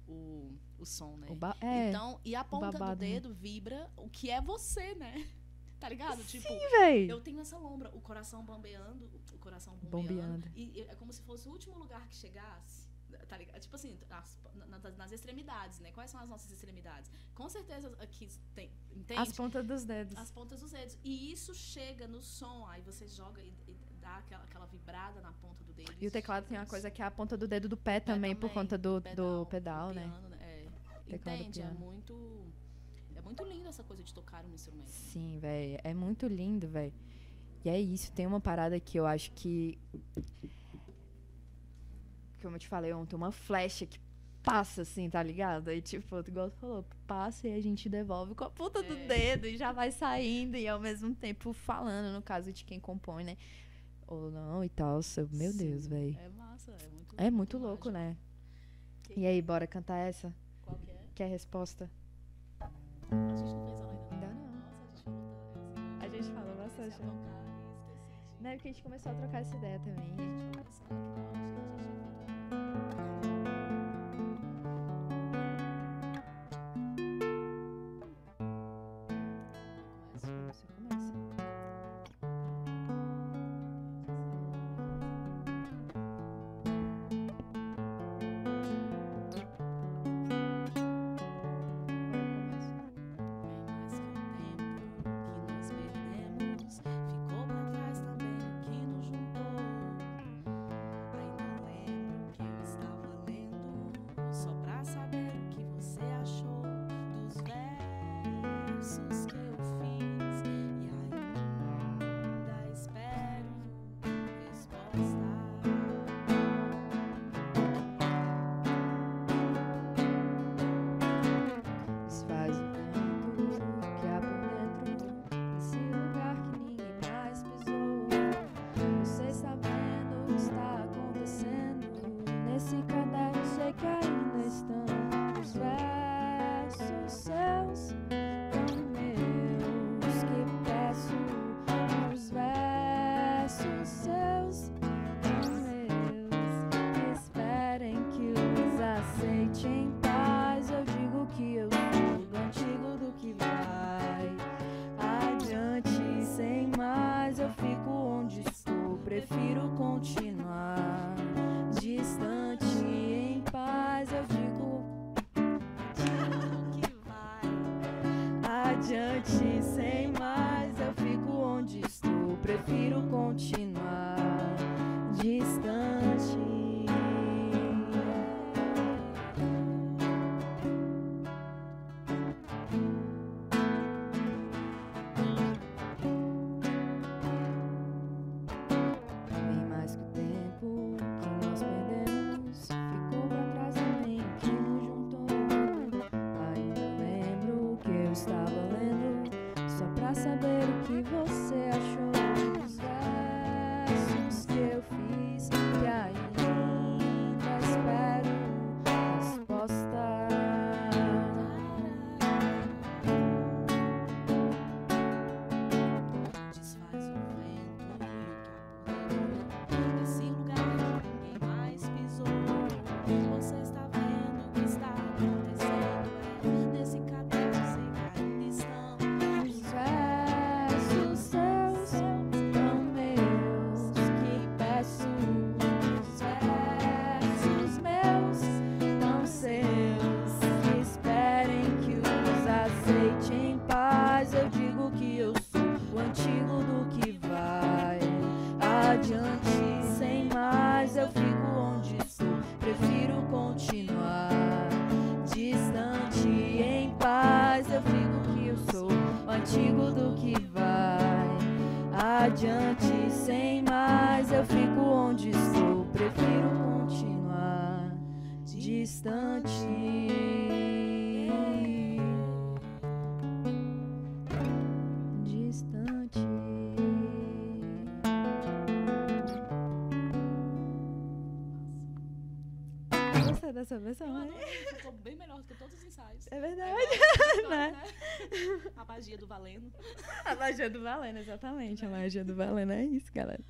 [SPEAKER 2] o, o som, né?
[SPEAKER 1] O ba- é,
[SPEAKER 2] Então, e a ponta do
[SPEAKER 1] babado, né?
[SPEAKER 2] dedo vibra o que é você, né? [laughs] Tá ligado? Tipo,
[SPEAKER 1] véi.
[SPEAKER 2] eu tenho essa lombra, o coração bombeando, o coração bombeando.
[SPEAKER 1] Bombeando.
[SPEAKER 2] E, e é como se fosse o último lugar que chegasse. Tá ligado? Tipo assim, as- na- nas, nas extremidades, né? Quais são as nossas extremidades? Com certeza aqui tem. Entende?
[SPEAKER 1] As pontas dos dedos.
[SPEAKER 2] As pontas dos dedos. E isso chega no som, aí você joga e, e dá aquela, aquela vibrada na ponta do dedo.
[SPEAKER 1] E o teclado tem uma coisa que é a ponta do dedo do pé também, por conta do, do pedal,
[SPEAKER 2] do
[SPEAKER 1] né?
[SPEAKER 2] piano, É.
[SPEAKER 1] Teclado do
[SPEAKER 2] Entende? É muito. É muito lindo essa coisa de tocar um instrumento.
[SPEAKER 1] Sim, velho. É muito lindo, velho. E é isso. Tem uma parada que eu acho que como eu te falei ontem, uma flecha que passa assim, tá ligado? Aí, tipo, igual tu falou, passa e a gente devolve com a ponta
[SPEAKER 2] é.
[SPEAKER 1] do dedo e já vai saindo e ao mesmo tempo falando, no caso de quem compõe, né? Ou não e tal. Meu
[SPEAKER 2] Sim, Deus,
[SPEAKER 1] velho.
[SPEAKER 2] É massa, é muito
[SPEAKER 1] É muito louco, né?
[SPEAKER 2] Que...
[SPEAKER 1] E aí, é? bora cantar essa?
[SPEAKER 2] Qual que é?
[SPEAKER 1] Que é a resposta?
[SPEAKER 2] A gente não fez ela ainda,
[SPEAKER 1] né? não.
[SPEAKER 2] A gente falou
[SPEAKER 1] bastante.
[SPEAKER 2] A né? gente
[SPEAKER 1] é porque a gente começou a trocar essa ideia também.
[SPEAKER 2] A gente
[SPEAKER 1] falou bastante. Então adiante. versão.
[SPEAKER 2] Eu
[SPEAKER 1] né?
[SPEAKER 2] adoro, é. ficou bem melhor do que todos os ensaios.
[SPEAKER 1] É verdade. [laughs] Né?
[SPEAKER 2] né? A magia do Valeno.
[SPEAKER 1] A magia do Valeno, exatamente. É. A magia do Valeno é isso, galera.